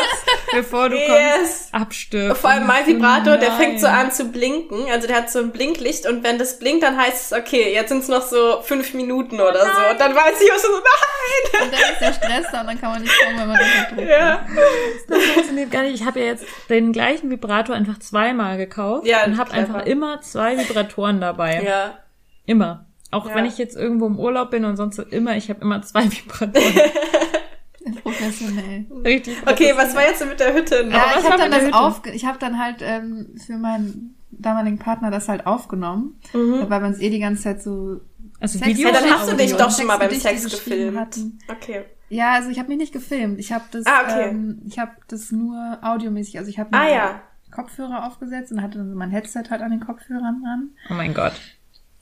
kurz, bevor du Yes. kommst, abstirbt. Vor allem mein Vibrator, der nein. fängt so an zu blinken. Also der hat so ein Blinklicht und wenn das blinkt, dann heißt es, okay, jetzt sind es noch so fünf Minuten oder so. Und dann weiß ich auch schon so, nein! Und dann ist der Stress da und dann kann man nicht kommen, wenn man unter Druck Ja. Das funktioniert gar nicht. Ich habe ja jetzt den gleichen Vibrator einfach zweimal gekauft Ja, und habe einfach immer zwei Vibratoren dabei. Ja. Immer. Auch Ja. wenn ich jetzt irgendwo im Urlaub bin und sonst immer, ich habe immer zwei Vibratoren. Professionell. Richtig. Okay, was war jetzt mit der Hütte? Ja, was ich habe dann das Hütte? aufge ich habe dann halt ähm, für meinen damaligen Partner das halt aufgenommen, weil wir uns eh die ganze Zeit so Also Sex- Video Ja, dann hast du dich doch schon mal beim Sex gefilmt. hatten. Okay. Ja, also ich habe mich nicht gefilmt. Ich habe das, Ah, okay. ähm, ich habe das nur audiomäßig. Also ich habe Ah, ja. Kopfhörer aufgesetzt und hatte dann mein Headset halt an den Kopfhörern dran Oh mein Gott.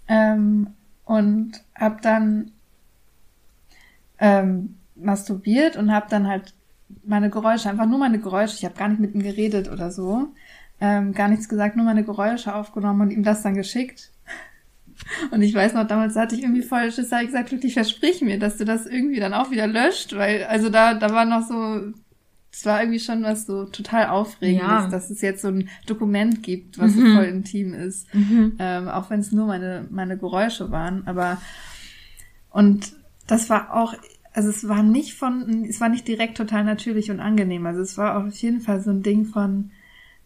ähm, und habe dann ähm, masturbiert und habe dann halt meine Geräusche, einfach nur meine Geräusche. Ich habe gar nicht mit ihm geredet oder so, ähm, gar nichts gesagt, nur meine Geräusche aufgenommen und ihm das dann geschickt. Und ich weiß noch, damals hatte ich irgendwie voll Schiss, da hab ich gesagt, wirklich versprich mir, dass du das irgendwie dann auch wieder löscht, weil, also da, da war noch so, es war irgendwie schon was so total Aufregendes, Ja. dass es jetzt so ein Dokument gibt, was so Mhm. voll intim ist. Ähm, auch wenn es nur meine, meine Geräusche waren, aber, und das war auch, also es war nicht von, es war nicht direkt total natürlich und angenehm, also es war auf jeden Fall so ein Ding von,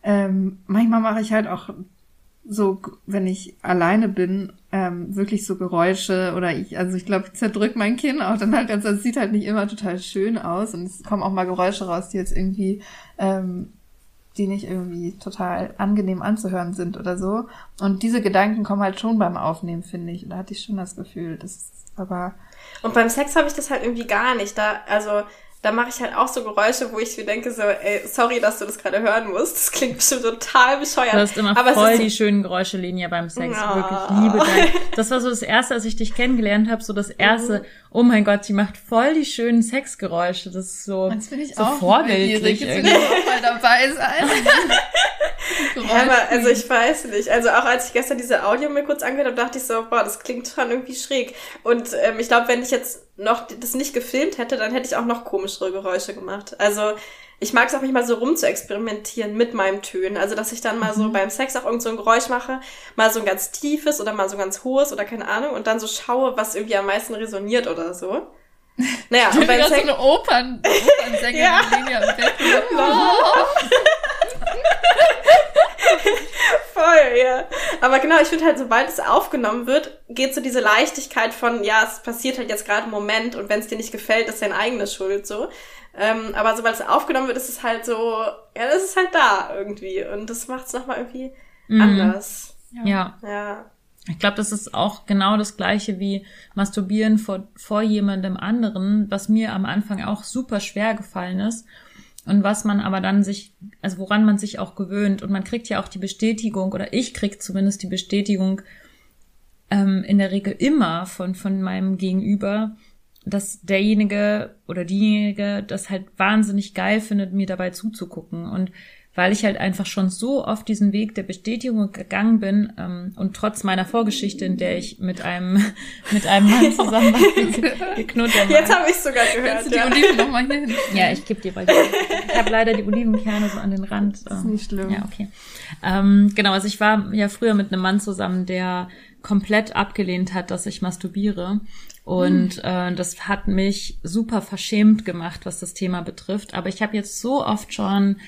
ähm, manchmal mache ich halt auch so, wenn ich alleine bin, ähm, wirklich so Geräusche oder ich, also ich glaube, ich zerdrück mein Kinn auch dann halt, also es sieht halt nicht immer total schön aus und es kommen auch mal Geräusche raus, die jetzt irgendwie, ähm, die nicht irgendwie total angenehm anzuhören sind oder so. Und diese Gedanken kommen halt schon beim Aufnehmen, finde ich. Und da hatte ich schon das Gefühl, das ist aber, Und beim Sex habe ich das halt irgendwie gar nicht. Da, also, da mache ich halt auch so Geräusche, wo ich mir denke, so, ey, sorry, dass du das gerade hören musst. Das klingt bestimmt total bescheuert. Du hast immer aber voll es die schönen Geräusche, Linia, beim Sex. Ja. Wirklich, ich liebe dein. Das war so das Erste, als ich dich kennengelernt habe, so das Erste, Mhm. oh mein Gott, sie macht voll die schönen Sexgeräusche. Das ist so, jetzt bin ich so auch vorbildlich. Jetzt will irgendwie. ich auch mal dabei sein. ja, aber, also ich weiß nicht. Also auch als ich gestern diese Audio mir kurz angehört habe, dachte ich so, boah, das klingt schon irgendwie schräg. Und ähm, ich glaube, wenn ich jetzt noch das nicht gefilmt hätte, dann hätte ich auch noch komischere Geräusche gemacht. Also ich mag es auch nicht mal so rum zu experimentieren mit meinem Tönen. Also dass ich dann mal so beim Sex auch irgend so ein Geräusch mache, mal so ein ganz tiefes oder mal so ein ganz hohes oder keine Ahnung und dann so schaue, was irgendwie am meisten resoniert oder so. Naja, und beim ist so Sex... eine Opern, Opernsängerin, Ja. Linie im Bett. Voll, ja. Aber genau, ich finde halt, sobald es aufgenommen wird, geht so diese Leichtigkeit von, ja, es passiert halt jetzt gerade im Moment und wenn es dir nicht gefällt, ist deine eigene Schuld so. Ähm, aber sobald es aufgenommen wird, ist es halt so, ja, das ist halt da irgendwie. Und das macht es nochmal irgendwie Mhm. anders. Ja. Ja. Ich glaube, das ist auch genau das gleiche wie Masturbieren vor, vor jemandem anderen, was mir am Anfang auch super schwer gefallen ist. Und was man aber dann sich, also woran man sich auch gewöhnt. Und man kriegt ja auch die Bestätigung, oder ich krieg zumindest die Bestätigung, ähm, in der Regel immer von, von meinem Gegenüber, dass derjenige oder diejenige das halt wahnsinnig geil findet, mir dabei zuzugucken. Und weil ich halt einfach schon so oft diesen Weg der Bestätigung gegangen bin ähm, und trotz meiner Vorgeschichte, in der ich mit einem mit einem Mann zusammen war, geknuddelt Jetzt habe ich sogar gehört. Die Oliven noch mal hier hin. Ja, ich gebe dir bald. Ich habe leider die Olivenkerne so an den Rand. Das ist nicht schlimm. Ja, okay. Ähm, genau, also ich war ja früher mit einem Mann zusammen, der komplett abgelehnt hat, dass ich masturbiere. Und äh, das hat mich super verschämt gemacht, was das Thema betrifft. Aber ich habe jetzt so oft schon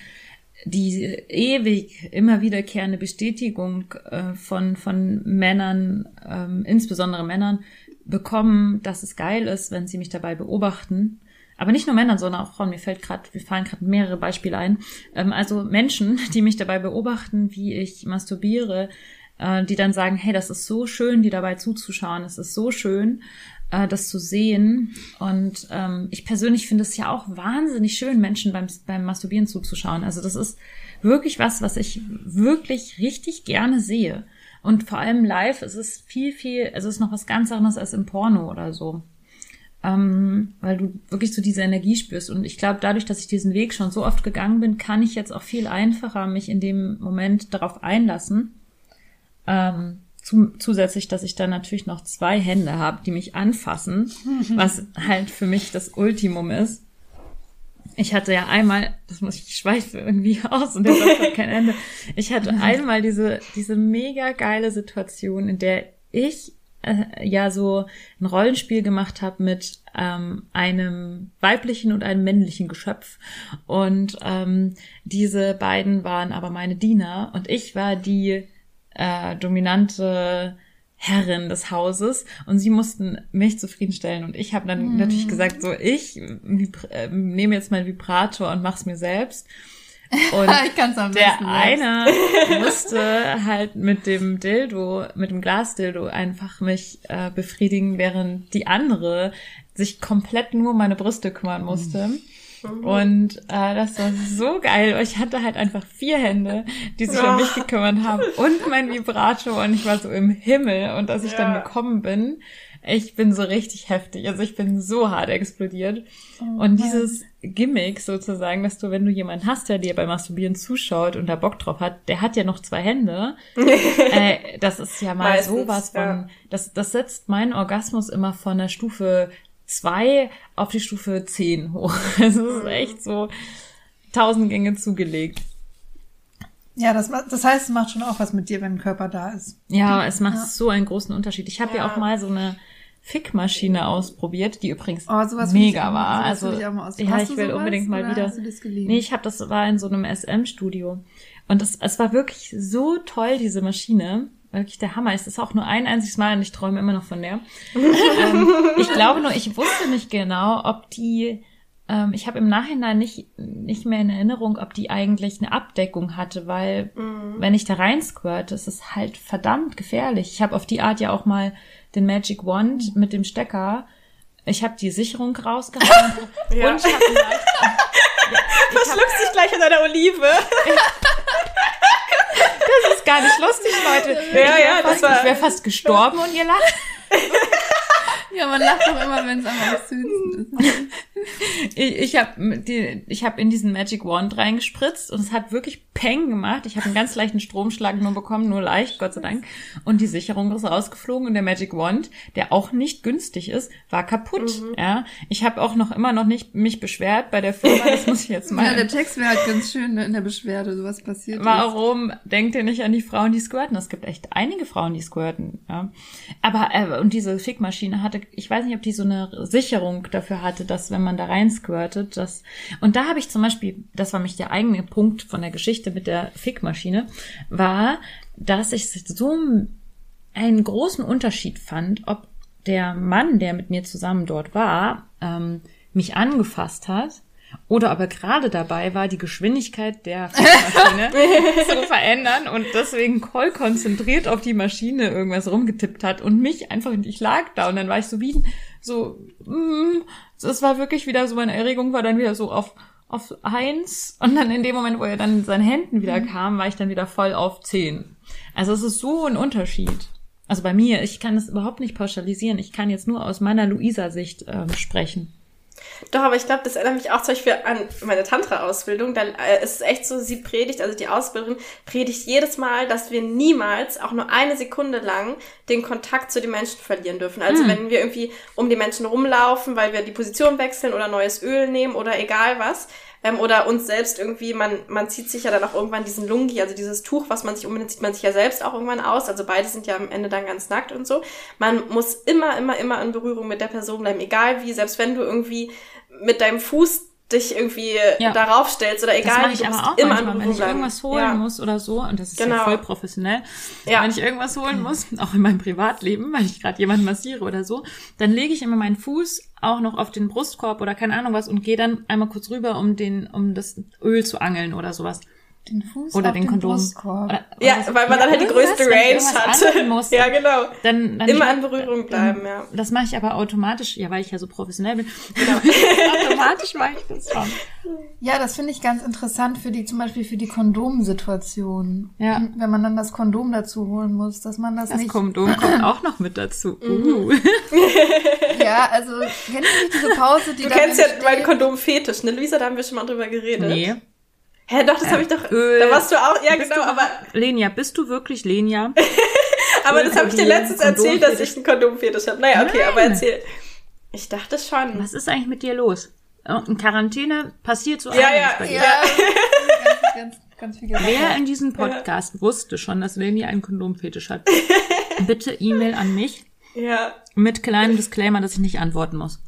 die ewig immer wiederkehrende Bestätigung äh, von, von Männern, ähm, insbesondere Männern, bekommen, dass es geil ist, wenn sie mich dabei beobachten. Aber nicht nur Männern, sondern auch Frauen. Mir fällt gerade, wir fallen gerade mehrere Beispiele ein. Ähm, also Menschen, die mich dabei beobachten, wie ich masturbiere, äh, die dann sagen, hey, das ist so schön, die dabei zuzuschauen. Es ist so schön äh, das zu sehen. Und ähm, ich persönlich finde es ja auch wahnsinnig schön, Menschen beim, beim Masturbieren zuzuschauen. Also das ist wirklich was, was ich wirklich richtig gerne sehe. Und vor allem live ist es viel, viel, also es ist noch was ganz anderes als im Porno oder so. Ähm, weil du wirklich so diese Energie spürst. Und ich glaube, dadurch, dass ich diesen Weg schon so oft gegangen bin, kann ich jetzt auch viel einfacher mich in dem Moment darauf einlassen. Ähm, zusätzlich, dass ich dann natürlich noch zwei Hände habe, die mich anfassen, was halt für mich das Ultimum ist. Ich hatte ja einmal, das muss ich schweife irgendwie aus und der Satz hat kein Ende. Ich hatte einmal diese, diese mega geile Situation, in der ich äh, ja so ein Rollenspiel gemacht habe mit ähm, einem weiblichen und einem männlichen Geschöpf. Und ähm, diese beiden waren aber meine Diener und ich war die äh, dominante Herrin des Hauses und sie mussten mich zufriedenstellen und ich habe dann Mhm. natürlich gesagt, so ich äh, nehme jetzt meinen Vibrator und mach's mir selbst. Und Ich kann's am der eine musste halt mit dem Dildo, mit dem Glasdildo einfach mich äh, befriedigen, während die andere sich komplett nur um meine Brüste kümmern musste. Und äh, das war so geil. Ich hatte halt einfach vier Hände, die sich um mich gekümmert haben und mein Vibrator und ich war so im Himmel. Und als ich dann Ja. gekommen bin, ich bin so richtig heftig. Also ich bin so hart explodiert. und dieses Gimmick sozusagen, dass du, wenn du jemanden hast, der dir beim Masturbieren zuschaut und da Bock drauf hat, der hat ja noch zwei Hände. äh, das ist ja mal Meistens, sowas von, ja. das, das setzt meinen Orgasmus immer von der Stufe zwei auf die Stufe zehn hoch. Es ist echt so tausend Gänge zugelegt. Ja, das, das heißt, es macht schon auch was mit dir, wenn ein Körper da ist. Ja, es macht so einen großen Unterschied. Ich habe ja. Ja. auch mal so eine Fickmaschine ausprobiert, die übrigens Oh, mega war. Also ich ja, ich will sowas, unbedingt mal wieder. hast? Nee, ich habe das war in so einem SM-Studio und das, es war wirklich so toll diese Maschine. Wirklich der Hammer. Es ist auch nur ein einziges Mal und ich träume immer noch von der. ähm, ich glaube nur, ich wusste nicht genau, ob die ähm, ich habe im Nachhinein nicht, nicht mehr in Erinnerung, ob die eigentlich eine Abdeckung hatte, weil wenn ich da rein squirt, das ist halt verdammt gefährlich. Ich habe auf die Art ja auch mal den Magic Wand mit dem Stecker. Ich habe die Sicherung rausgehauen Ja. und ich habe leicht, Verschluckst dich gleich in deiner Olive. das ist gar nicht lustig, Leute. Ja, ich ja, das fast, war- ich wäre fast gestorben und ihr lacht. Ja, man lacht doch immer, wenn es am süßesten ist. Ich, ich habe die, ich habe in diesen Magic Wand reingespritzt und es hat wirklich Peng gemacht. Ich habe einen ganz leichten Stromschlag nur bekommen, nur leicht, Gott sei Dank. Und die Sicherung ist rausgeflogen und der Magic Wand, der auch nicht günstig ist, war kaputt. Ja, ich habe auch noch immer noch nicht mich beschwert bei der Firma. Das muss ich jetzt mal. Ja, der Text wäre halt ganz schön ne, in der Beschwerde, sowas passiert. ist. Warum denkt ihr nicht an die Frauen, die squirten? Es gibt echt einige Frauen, die squirten. Ja. Aber äh, und diese Fickmaschine hatte, ich weiß nicht, ob die so eine Sicherung dafür hatte, dass wenn man da rein squirtet, das und da habe ich zum Beispiel, das war mich der eigene Punkt von der Geschichte mit der Fickmaschine, war, dass ich so einen großen Unterschied fand, ob der Mann, der mit mir zusammen dort war, ähm, mich angefasst hat oder aber gerade dabei war, die Geschwindigkeit der Fickmaschine zu verändern und deswegen voll konzentriert auf die Maschine irgendwas rumgetippt hat und mich einfach, ich lag da und dann war ich so wie, so, mm, das war wirklich wieder so, meine Erregung war dann wieder so auf, auf eins und dann in dem Moment, wo er dann in seinen Händen wieder kam, war ich dann wieder voll auf zehn. Also es ist so ein Unterschied. Also bei mir, ich kann das überhaupt nicht pauschalisieren. Ich kann jetzt nur aus meiner Luisa-Sicht ähm, sprechen. Doch, aber ich glaube, das erinnert mich auch zum Beispiel an meine Tantra-Ausbildung. Da äh, ist es echt so, sie predigt, also die Ausbilderin predigt jedes Mal, dass wir niemals, auch nur eine Sekunde lang, den Kontakt zu den Menschen verlieren dürfen. Also Hm. wenn wir irgendwie um die Menschen rumlaufen, weil wir die Position wechseln oder neues Öl nehmen oder egal was, ähm, oder uns selbst irgendwie, man, man zieht sich ja dann auch irgendwann diesen Lungi, also dieses Tuch, was man sich umbindet, zieht man sich ja selbst auch irgendwann aus. Also beide sind ja am Ende dann ganz nackt und so. Man muss immer, immer, immer in Berührung mit der Person bleiben, egal wie, selbst wenn du irgendwie mit deinem Fuß dich irgendwie Ja. darauf stellst oder Das egal, wie, ich du aber auch immer manchmal, wenn ich irgendwas holen ja. muss oder so. Und das ist ja Genau. voll professionell. Ja. Wenn ich irgendwas holen muss, auch in meinem Privatleben, weil ich gerade jemanden massiere oder so, dann lege ich immer meinen Fuß auch noch auf den Brustkorb oder keine Ahnung was und gehe dann einmal kurz rüber, um den, um das Öl zu angeln oder sowas. Den Fuß Oder auf den Kondom. Brustkorb. Oder, Ja, oder so. weil man dann halt die größte Range irgendwas hat. angeln Muss, ja, genau. dann, dann Immer in Berührung bleiben, ja. Das mache ich aber automatisch, ja, weil ich ja so professionell bin. Genau. automatisch mache ich das schon. Ja, das finde ich ganz interessant für die, zum Beispiel für die Kondomsituation. Ja. Wenn man dann das Kondom dazu holen muss, dass man das, Das nicht. Kondom kommt auch noch mit dazu. Mhm. Uh. Ja, also kennt ihr nicht diese Pause, die Du kennst ja meinen Kondom-Fetisch, ne? Luisa, da haben wir schon mal drüber geredet. Nee. Hä, doch, das habe ich doch. Öl. Da warst du auch, ja Bist genau, du- aber, Lenia, bist du wirklich Lenia? aber das habe ich dir Kondom- letztens erzählt, dass ich einen Kondom-Fetisch habe. Naja, okay, Nein. aber erzähl. Ich dachte schon. Was ist eigentlich mit dir los? In Quarantäne passiert so Ja, einiges ja, bei dir. Ja, ganz, ganz, ganz viel gesagt. Wer in diesem Podcast wusste schon, dass Lenia einen Kondomfetisch hat? Bitte E-Mail an mich Ja, mit kleinem Disclaimer, dass ich nicht antworten muss.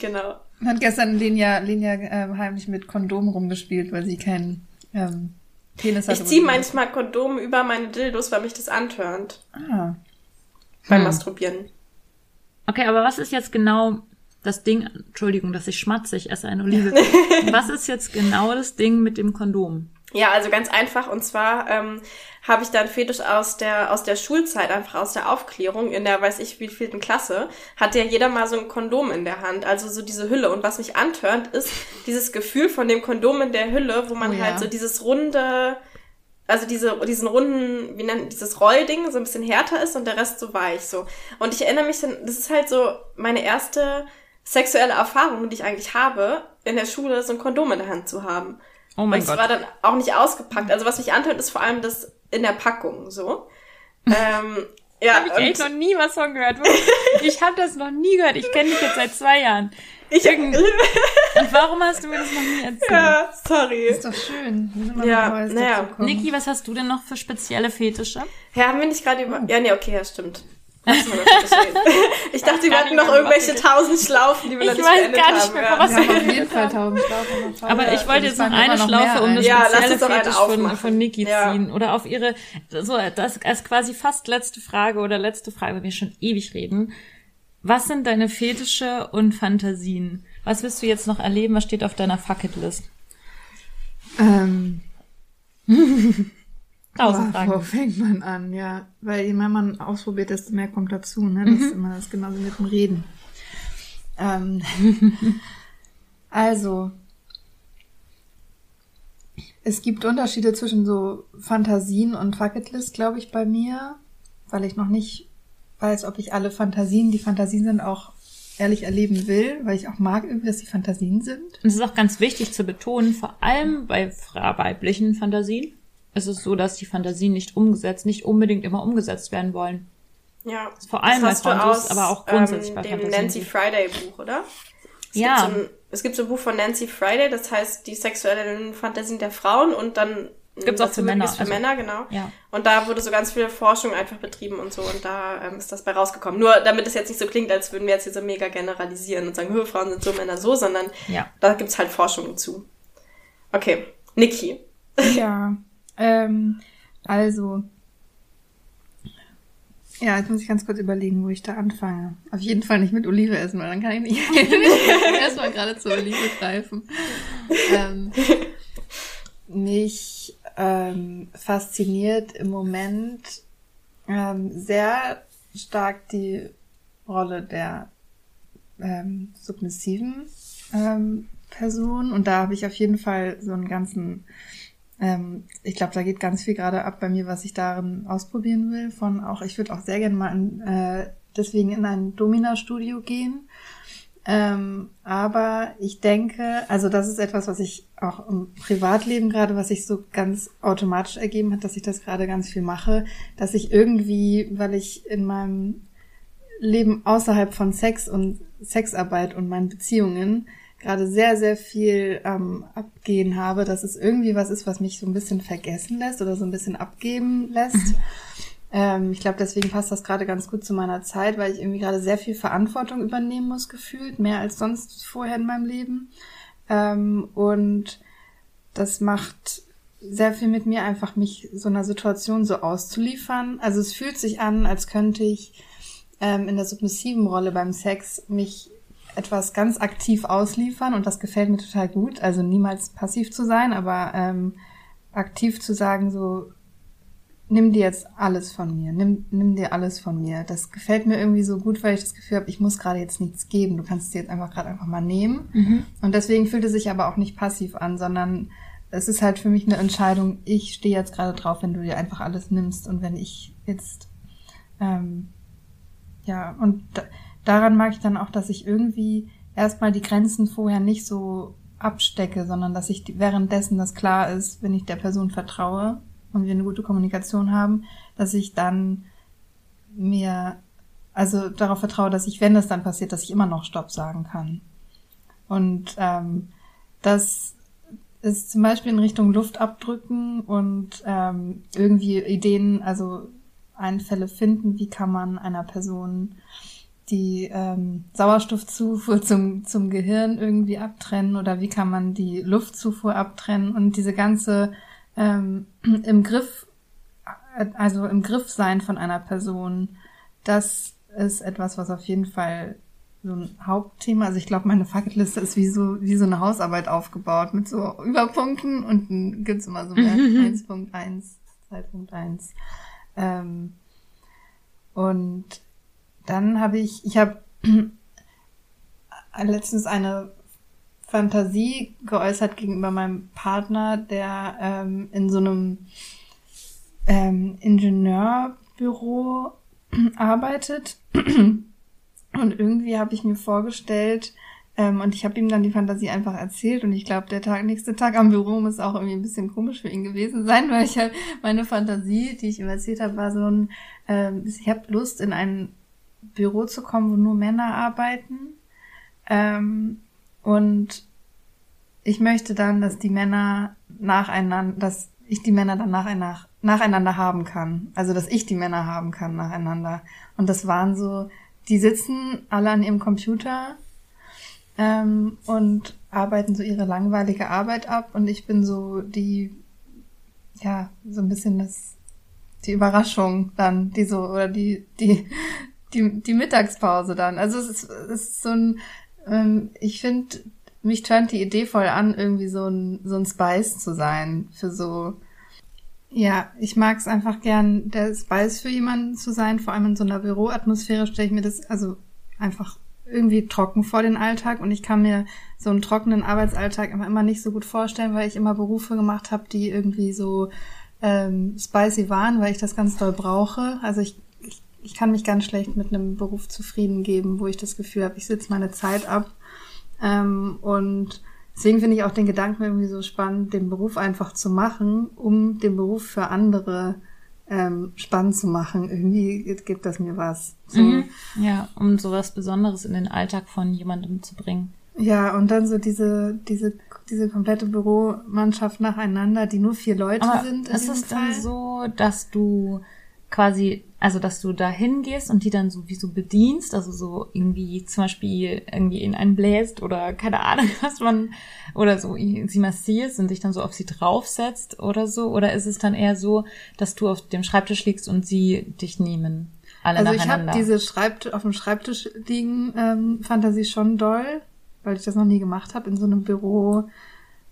genau. Hat gestern Lenia, Lenia ähm, heimlich mit Kondom rumgespielt, weil sie keinen ähm, Penis. Ich ziehe manchmal Kondome über meine Dildos, weil mich das antörnt. Ah. Beim Hm. Masturbieren. Okay, aber was ist jetzt genau das Ding? Entschuldigung, dass ich schmatze, ich esse eine Olive. was ist jetzt genau das Ding mit dem Kondom? Ja, also ganz einfach. Und zwar ähm, habe ich da einen Fetisch aus der, aus der Schulzeit, einfach aus der Aufklärung, in der weiß ich wievielten Klasse, hatte ja jeder mal so ein Kondom in der Hand, also so diese Hülle. Und was mich antörnt, ist dieses Gefühl von dem Kondom in der Hülle, wo man Oh ja. halt so dieses runde, also diese, diesen runden, wie nennt dieses Rollding, so ein bisschen härter ist und der Rest so weich, so. Und ich erinnere mich dann, das ist halt so meine erste sexuelle Erfahrung, die ich eigentlich habe, in der Schule so ein Kondom in der Hand zu haben. Oh mein und es Gott. war dann auch nicht ausgepackt. Also was mich antört, ist vor allem das in der Packung so. ähm, ja, Habe ich echt noch nie was von gehört. Ich habe das noch nie gehört. Ich kenne dich jetzt seit zwei Jahren. ich, Irgend- Und warum hast du mir das noch nie erzählt? ja, sorry. Ist doch schön. Ja, naja. Niki, was hast du denn noch für spezielle Fetische? Ja, haben wir nicht gerade über... Ja, nee, okay, ja, stimmt. Ich dachte, wir hatten noch irgendwelche tausend Schlaufen, die wir Ich noch nicht weiß beendet gar nicht haben. mehr, was- Wir haben auf jeden Fall tausend Schlaufen Aber ich wollte jetzt noch eine Schlaufe um das Ja, spezielle Fetisch von, von Niki Ja. ziehen. Oder auf ihre, so, das als quasi fast letzte Frage oder letzte Frage, weil wir schon ewig reden. Was sind deine Fetische und Fantasien? Was willst du jetzt noch erleben? Was steht auf deiner Fucketlist? Ähm, Tausend boah, wo Fragen. fängt man an? Ja, weil je mehr man ausprobiert, desto mehr kommt dazu. Ne? Das ist immer das genauso mit dem Reden. Ähm, also, es gibt Unterschiede zwischen so Fantasien und Fucketlist, glaube ich, bei mir, weil ich noch nicht weiß, ob ich alle Fantasien, die Fantasien sind, auch ehrlich erleben will, weil ich auch mag irgendwie, dass die Fantasien sind. Und es ist auch ganz wichtig zu betonen, vor allem bei weiblichen Fantasien, ist es so, dass die Fantasien nicht umgesetzt, nicht unbedingt immer umgesetzt werden wollen. Ja. Vor allem bei das hast du Fantas, aus aber auch grundsätzlich ähm, bei dem Fantasien. Nancy Friday Buch, oder? Es Ja. Gibt so ein, es gibt so ein Buch von Nancy Friday, das heißt die sexuellen Fantasien der Frauen und dann Gibt's auch dazu für Männer, Für also- Männer, genau. Ja. Und da wurde so ganz viel Forschung einfach betrieben und so und da ähm, ist das bei rausgekommen. Nur damit es jetzt nicht so klingt, als würden wir jetzt hier so mega generalisieren und sagen, Hö, Frauen sind so, Männer so, sondern Ja. da gibt's halt Forschungen zu. Okay, Niki. Ja, ähm, also. Ja, jetzt muss ich ganz kurz überlegen, wo ich da anfange. Auf jeden Fall nicht mit Olive essen, weil dann kann ich nicht erstmal gerade zur Olive greifen. Ähm, mich ähm, fasziniert im Moment ähm, sehr stark die Rolle der ähm, submissiven ähm, Person und da habe ich auf jeden Fall so einen ganzen ähm, ich glaube, da geht ganz viel gerade ab bei mir, was ich darin ausprobieren will. Von auch, ich würde auch sehr gerne mal in, äh, deswegen in ein Domina-Studio gehen. Ähm, aber ich denke, also das ist etwas, was ich auch im Privatleben gerade, was sich so ganz automatisch ergeben hat, dass ich das gerade ganz viel mache, dass ich irgendwie, weil ich in meinem Leben außerhalb von Sex und Sexarbeit und meinen Beziehungen gerade sehr, sehr viel ähm, abgehen habe, dass es irgendwie was ist, was mich so ein bisschen vergessen lässt oder so ein bisschen abgeben lässt. Mhm. Ähm, ich glaube, deswegen passt das gerade ganz gut zu meiner Zeit, weil ich irgendwie gerade sehr viel Verantwortung übernehmen muss, gefühlt, mehr als sonst vorher in meinem Leben. Ähm, und das macht sehr viel mit mir, einfach mich so einer Situation so auszuliefern. Also es fühlt sich an, als könnte ich ähm, in der submissiven Rolle beim Sex mich etwas ganz aktiv ausliefern und das gefällt mir total gut. Also niemals passiv zu sein, aber ähm, aktiv zu sagen, so nimm dir jetzt alles von mir, nimm, nimm dir alles von mir. Das gefällt mir irgendwie so gut, weil ich das Gefühl habe, ich muss gerade jetzt nichts geben. Du kannst es dir jetzt einfach gerade einfach mal nehmen. Mhm. Und deswegen fühlt es sich aber auch nicht passiv an, sondern es ist halt für mich eine Entscheidung, ich stehe jetzt gerade drauf, wenn du dir einfach alles nimmst und wenn ich jetzt ähm, ja, und daran mag ich dann auch, dass ich irgendwie erstmal die Grenzen vorher nicht so abstecke, sondern dass ich währenddessen das klar ist, wenn ich der Person vertraue und wir eine gute Kommunikation haben, dass ich dann mir, also darauf vertraue, dass ich, wenn das dann passiert, dass ich immer noch Stopp sagen kann. Und ähm, das ist zum Beispiel in Richtung Luft abdrücken und ähm, irgendwie Ideen, also Einfälle finden, wie kann man einer Person die ähm, Sauerstoffzufuhr zum, zum Gehirn irgendwie abtrennen oder wie kann man die Luftzufuhr abtrennen und diese ganze ähm, im Griff, also im Griff sein von einer Person, das ist etwas, was auf jeden Fall so ein Hauptthema. Also ich glaube, meine Fucketliste ist wie so, wie so eine Hausarbeit aufgebaut mit so Überpunkten und dann gibt's immer so 1.1, 2.1. Ähm, und dann habe ich, ich habe letztens eine Fantasie geäußert gegenüber meinem Partner, der ähm, in so einem ähm, Ingenieurbüro arbeitet. Und irgendwie habe ich mir vorgestellt, ähm, und ich habe ihm dann die Fantasie einfach erzählt und ich glaube, der Tag, nächste Tag am Büro muss auch irgendwie ein bisschen komisch für ihn gewesen sein, weil ich halt meine Fantasie, die ich ihm erzählt habe, war so ein, ähm, ich habe Lust, in ein Büro zu kommen, wo nur Männer arbeiten. Ähm, und ich möchte dann, dass die Männer nacheinander, dass ich die Männer dann nacheinander, nacheinander haben kann. Also, dass ich die Männer haben kann nacheinander. Und das waren so, die sitzen alle an ihrem Computer ähm, und arbeiten so ihre langweilige Arbeit ab und ich bin so die, ja, so ein bisschen das, die Überraschung dann, die so, oder die, die, die, die Mittagspause dann. Also es ist, es ist so ein, ähm, ich finde, mich turnt die Idee voll an, irgendwie so ein, so ein Spice zu sein für so, ja, ich mag es einfach gern, der Spice für jemanden zu sein, vor allem in so einer Büroatmosphäre stelle ich mir das also einfach irgendwie trocken vor den Alltag und ich kann mir so einen trockenen Arbeitsalltag immer, immer nicht so gut vorstellen, weil ich immer Berufe gemacht habe, die irgendwie so ähm, spicy waren, weil ich das ganz doll brauche. Also ich, ich, kann mich ganz schlecht mit einem Beruf zufrieden geben, wo ich das Gefühl habe, ich sitze meine Zeit ab. Ähm, und deswegen finde ich auch den Gedanken irgendwie so spannend, den Beruf einfach zu machen, um den Beruf für andere ähm, spannend zu machen. Irgendwie gibt das mir was. So. Mhm. Ja, um sowas Besonderes in den Alltag von jemandem zu bringen. Ja, und dann so diese, diese, diese komplette Büromannschaft nacheinander, die nur vier Leute Aber sind. ist es dann so, dass du quasi, also dass du da hingehst und die dann so wie so bedienst, also so irgendwie zum Beispiel irgendwie in einen bläst oder keine Ahnung, was man, oder so sie massierst und dich dann so auf sie draufsetzt oder so, oder ist es dann eher so, dass du auf dem Schreibtisch liegst und sie dich nehmen? Alle also ich habe diese Schreibt auf dem Schreibtisch liegen ähm, Fantasie schon doll, weil ich das noch nie gemacht habe in so einem Büro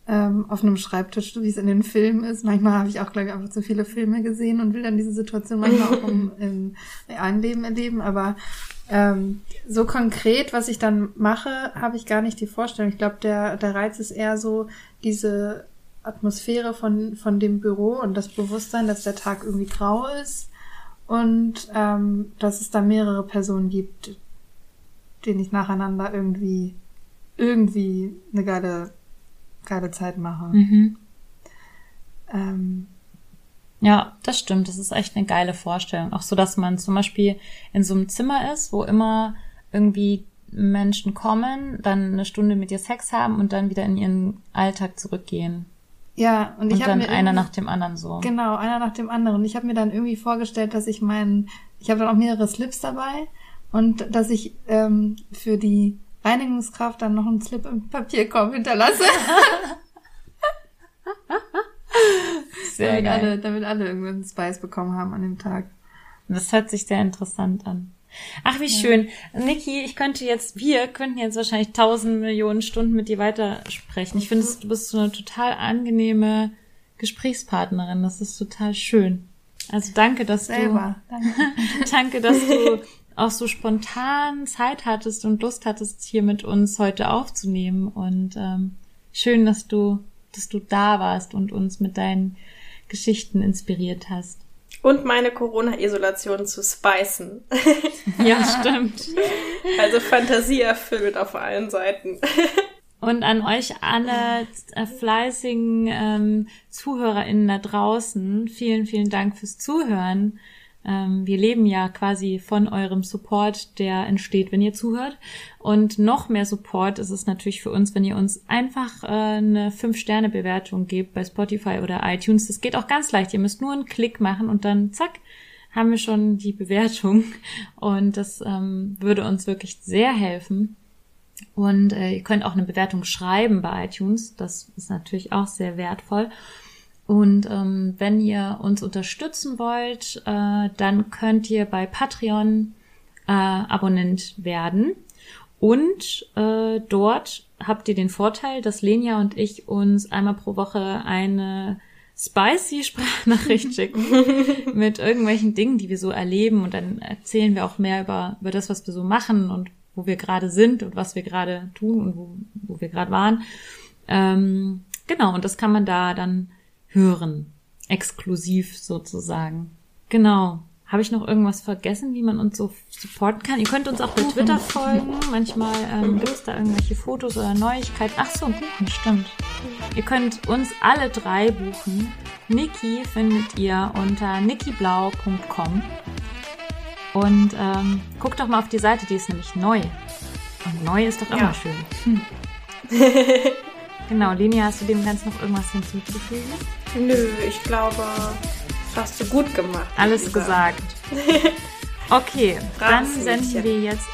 ähm, auf einem Schreibtisch, wie es in den Filmen ist. Manchmal habe ich auch, glaube ich, einfach zu viele Filme gesehen und will dann diese Situation manchmal auch im, im realen Leben erleben. Aber ähm, so konkret, was ich dann mache, habe ich gar nicht die Vorstellung. Ich glaube, der, der Reiz ist eher so, diese Atmosphäre von, von dem Büro und das Bewusstsein, dass der Tag irgendwie grau ist und ähm, dass es da mehrere Personen gibt, denen ich nacheinander irgendwie irgendwie eine geile, geile Zeit mache. Mhm. Ähm, Ja, das stimmt. Das ist echt eine geile Vorstellung. Auch so, dass man zum Beispiel in so einem Zimmer ist, wo immer irgendwie Menschen kommen, dann eine Stunde mit dir Sex haben und dann wieder in ihren Alltag zurückgehen. ja, und, ich Und habe dann mir einer nach dem anderen so. Genau, einer nach dem anderen. Ich habe mir dann irgendwie vorgestellt, dass ich meinen, ich habe dann auch mehrere Slips dabei und dass ich ähm, für die Reinigungskraft dann noch einen Slip im Papierkorb hinterlasse, Sehr damit geil. alle, damit alle irgendwie einen Spice bekommen haben an dem Tag. Das hört sich sehr interessant an. Ach, wie schön. Niki, ich könnte jetzt, wir könnten jetzt wahrscheinlich tausend Millionen Stunden mit dir weitersprechen. Ich finde, du bist so eine total angenehme Gesprächspartnerin. Das ist total schön. Also danke, dass Selber. du, danke, dass du auch so spontan Zeit hattest und Lust hattest, hier mit uns heute aufzunehmen. Und ähm, schön, dass du, dass du da warst und uns mit deinen Geschichten inspiriert hast. Und meine Corona-Isolation zu spicen. Ja, stimmt. Also Fantasie erfüllt auf allen Seiten. Und an euch alle äh, fleißigen ähm, ZuhörerInnen da draußen, vielen, vielen Dank fürs Zuhören. Ähm, wir leben ja quasi von eurem Support, der entsteht, wenn ihr zuhört. Und noch mehr Support ist es natürlich für uns, wenn ihr uns einfach äh, eine 5-Sterne-Bewertung gebt bei Spotify oder iTunes. Das geht auch ganz leicht. Ihr müsst nur einen Klick machen und dann zack, haben wir schon die Bewertung. Und das ähm, würde uns wirklich sehr helfen. Und äh, ihr könnt auch eine Bewertung schreiben bei iTunes. Das ist natürlich auch sehr wertvoll. Und ähm, wenn ihr uns unterstützen wollt, äh, dann könnt ihr bei Patreon äh, Abonnent werden. Und äh, dort habt ihr den Vorteil, dass Lenia und ich uns einmal pro Woche eine spicy Sprachnachricht schicken mit irgendwelchen Dingen, die wir so erleben. Und dann erzählen wir auch mehr über, über das, was wir so machen und wo wir gerade sind und was wir gerade tun und wo, wo wir gerade waren. Ähm, genau, und das kann man da dann hören. Exklusiv sozusagen. Genau. Habe ich noch irgendwas vergessen, wie man uns so supporten kann? Ihr könnt uns auch bei Twitter folgen. Manchmal ähm, gibt es da irgendwelche Fotos oder Neuigkeiten. Ach so, buchen, stimmt. Ihr könnt uns alle drei buchen. Niki findet ihr unter nikiblau.com. Und ähm, guckt doch mal auf die Seite, die ist nämlich neu. Und neu ist doch immer Ja. schön. genau, Linia, hast du dem Ganzen noch irgendwas hinzuzufügen? Nö, ich glaube, das hast du gut gemacht. Alles gesagt. Okay, dann senden wir jetzt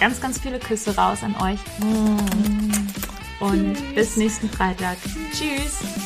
ganz, ganz viele Küsse raus an euch. Und bis nächsten Freitag. Tschüss.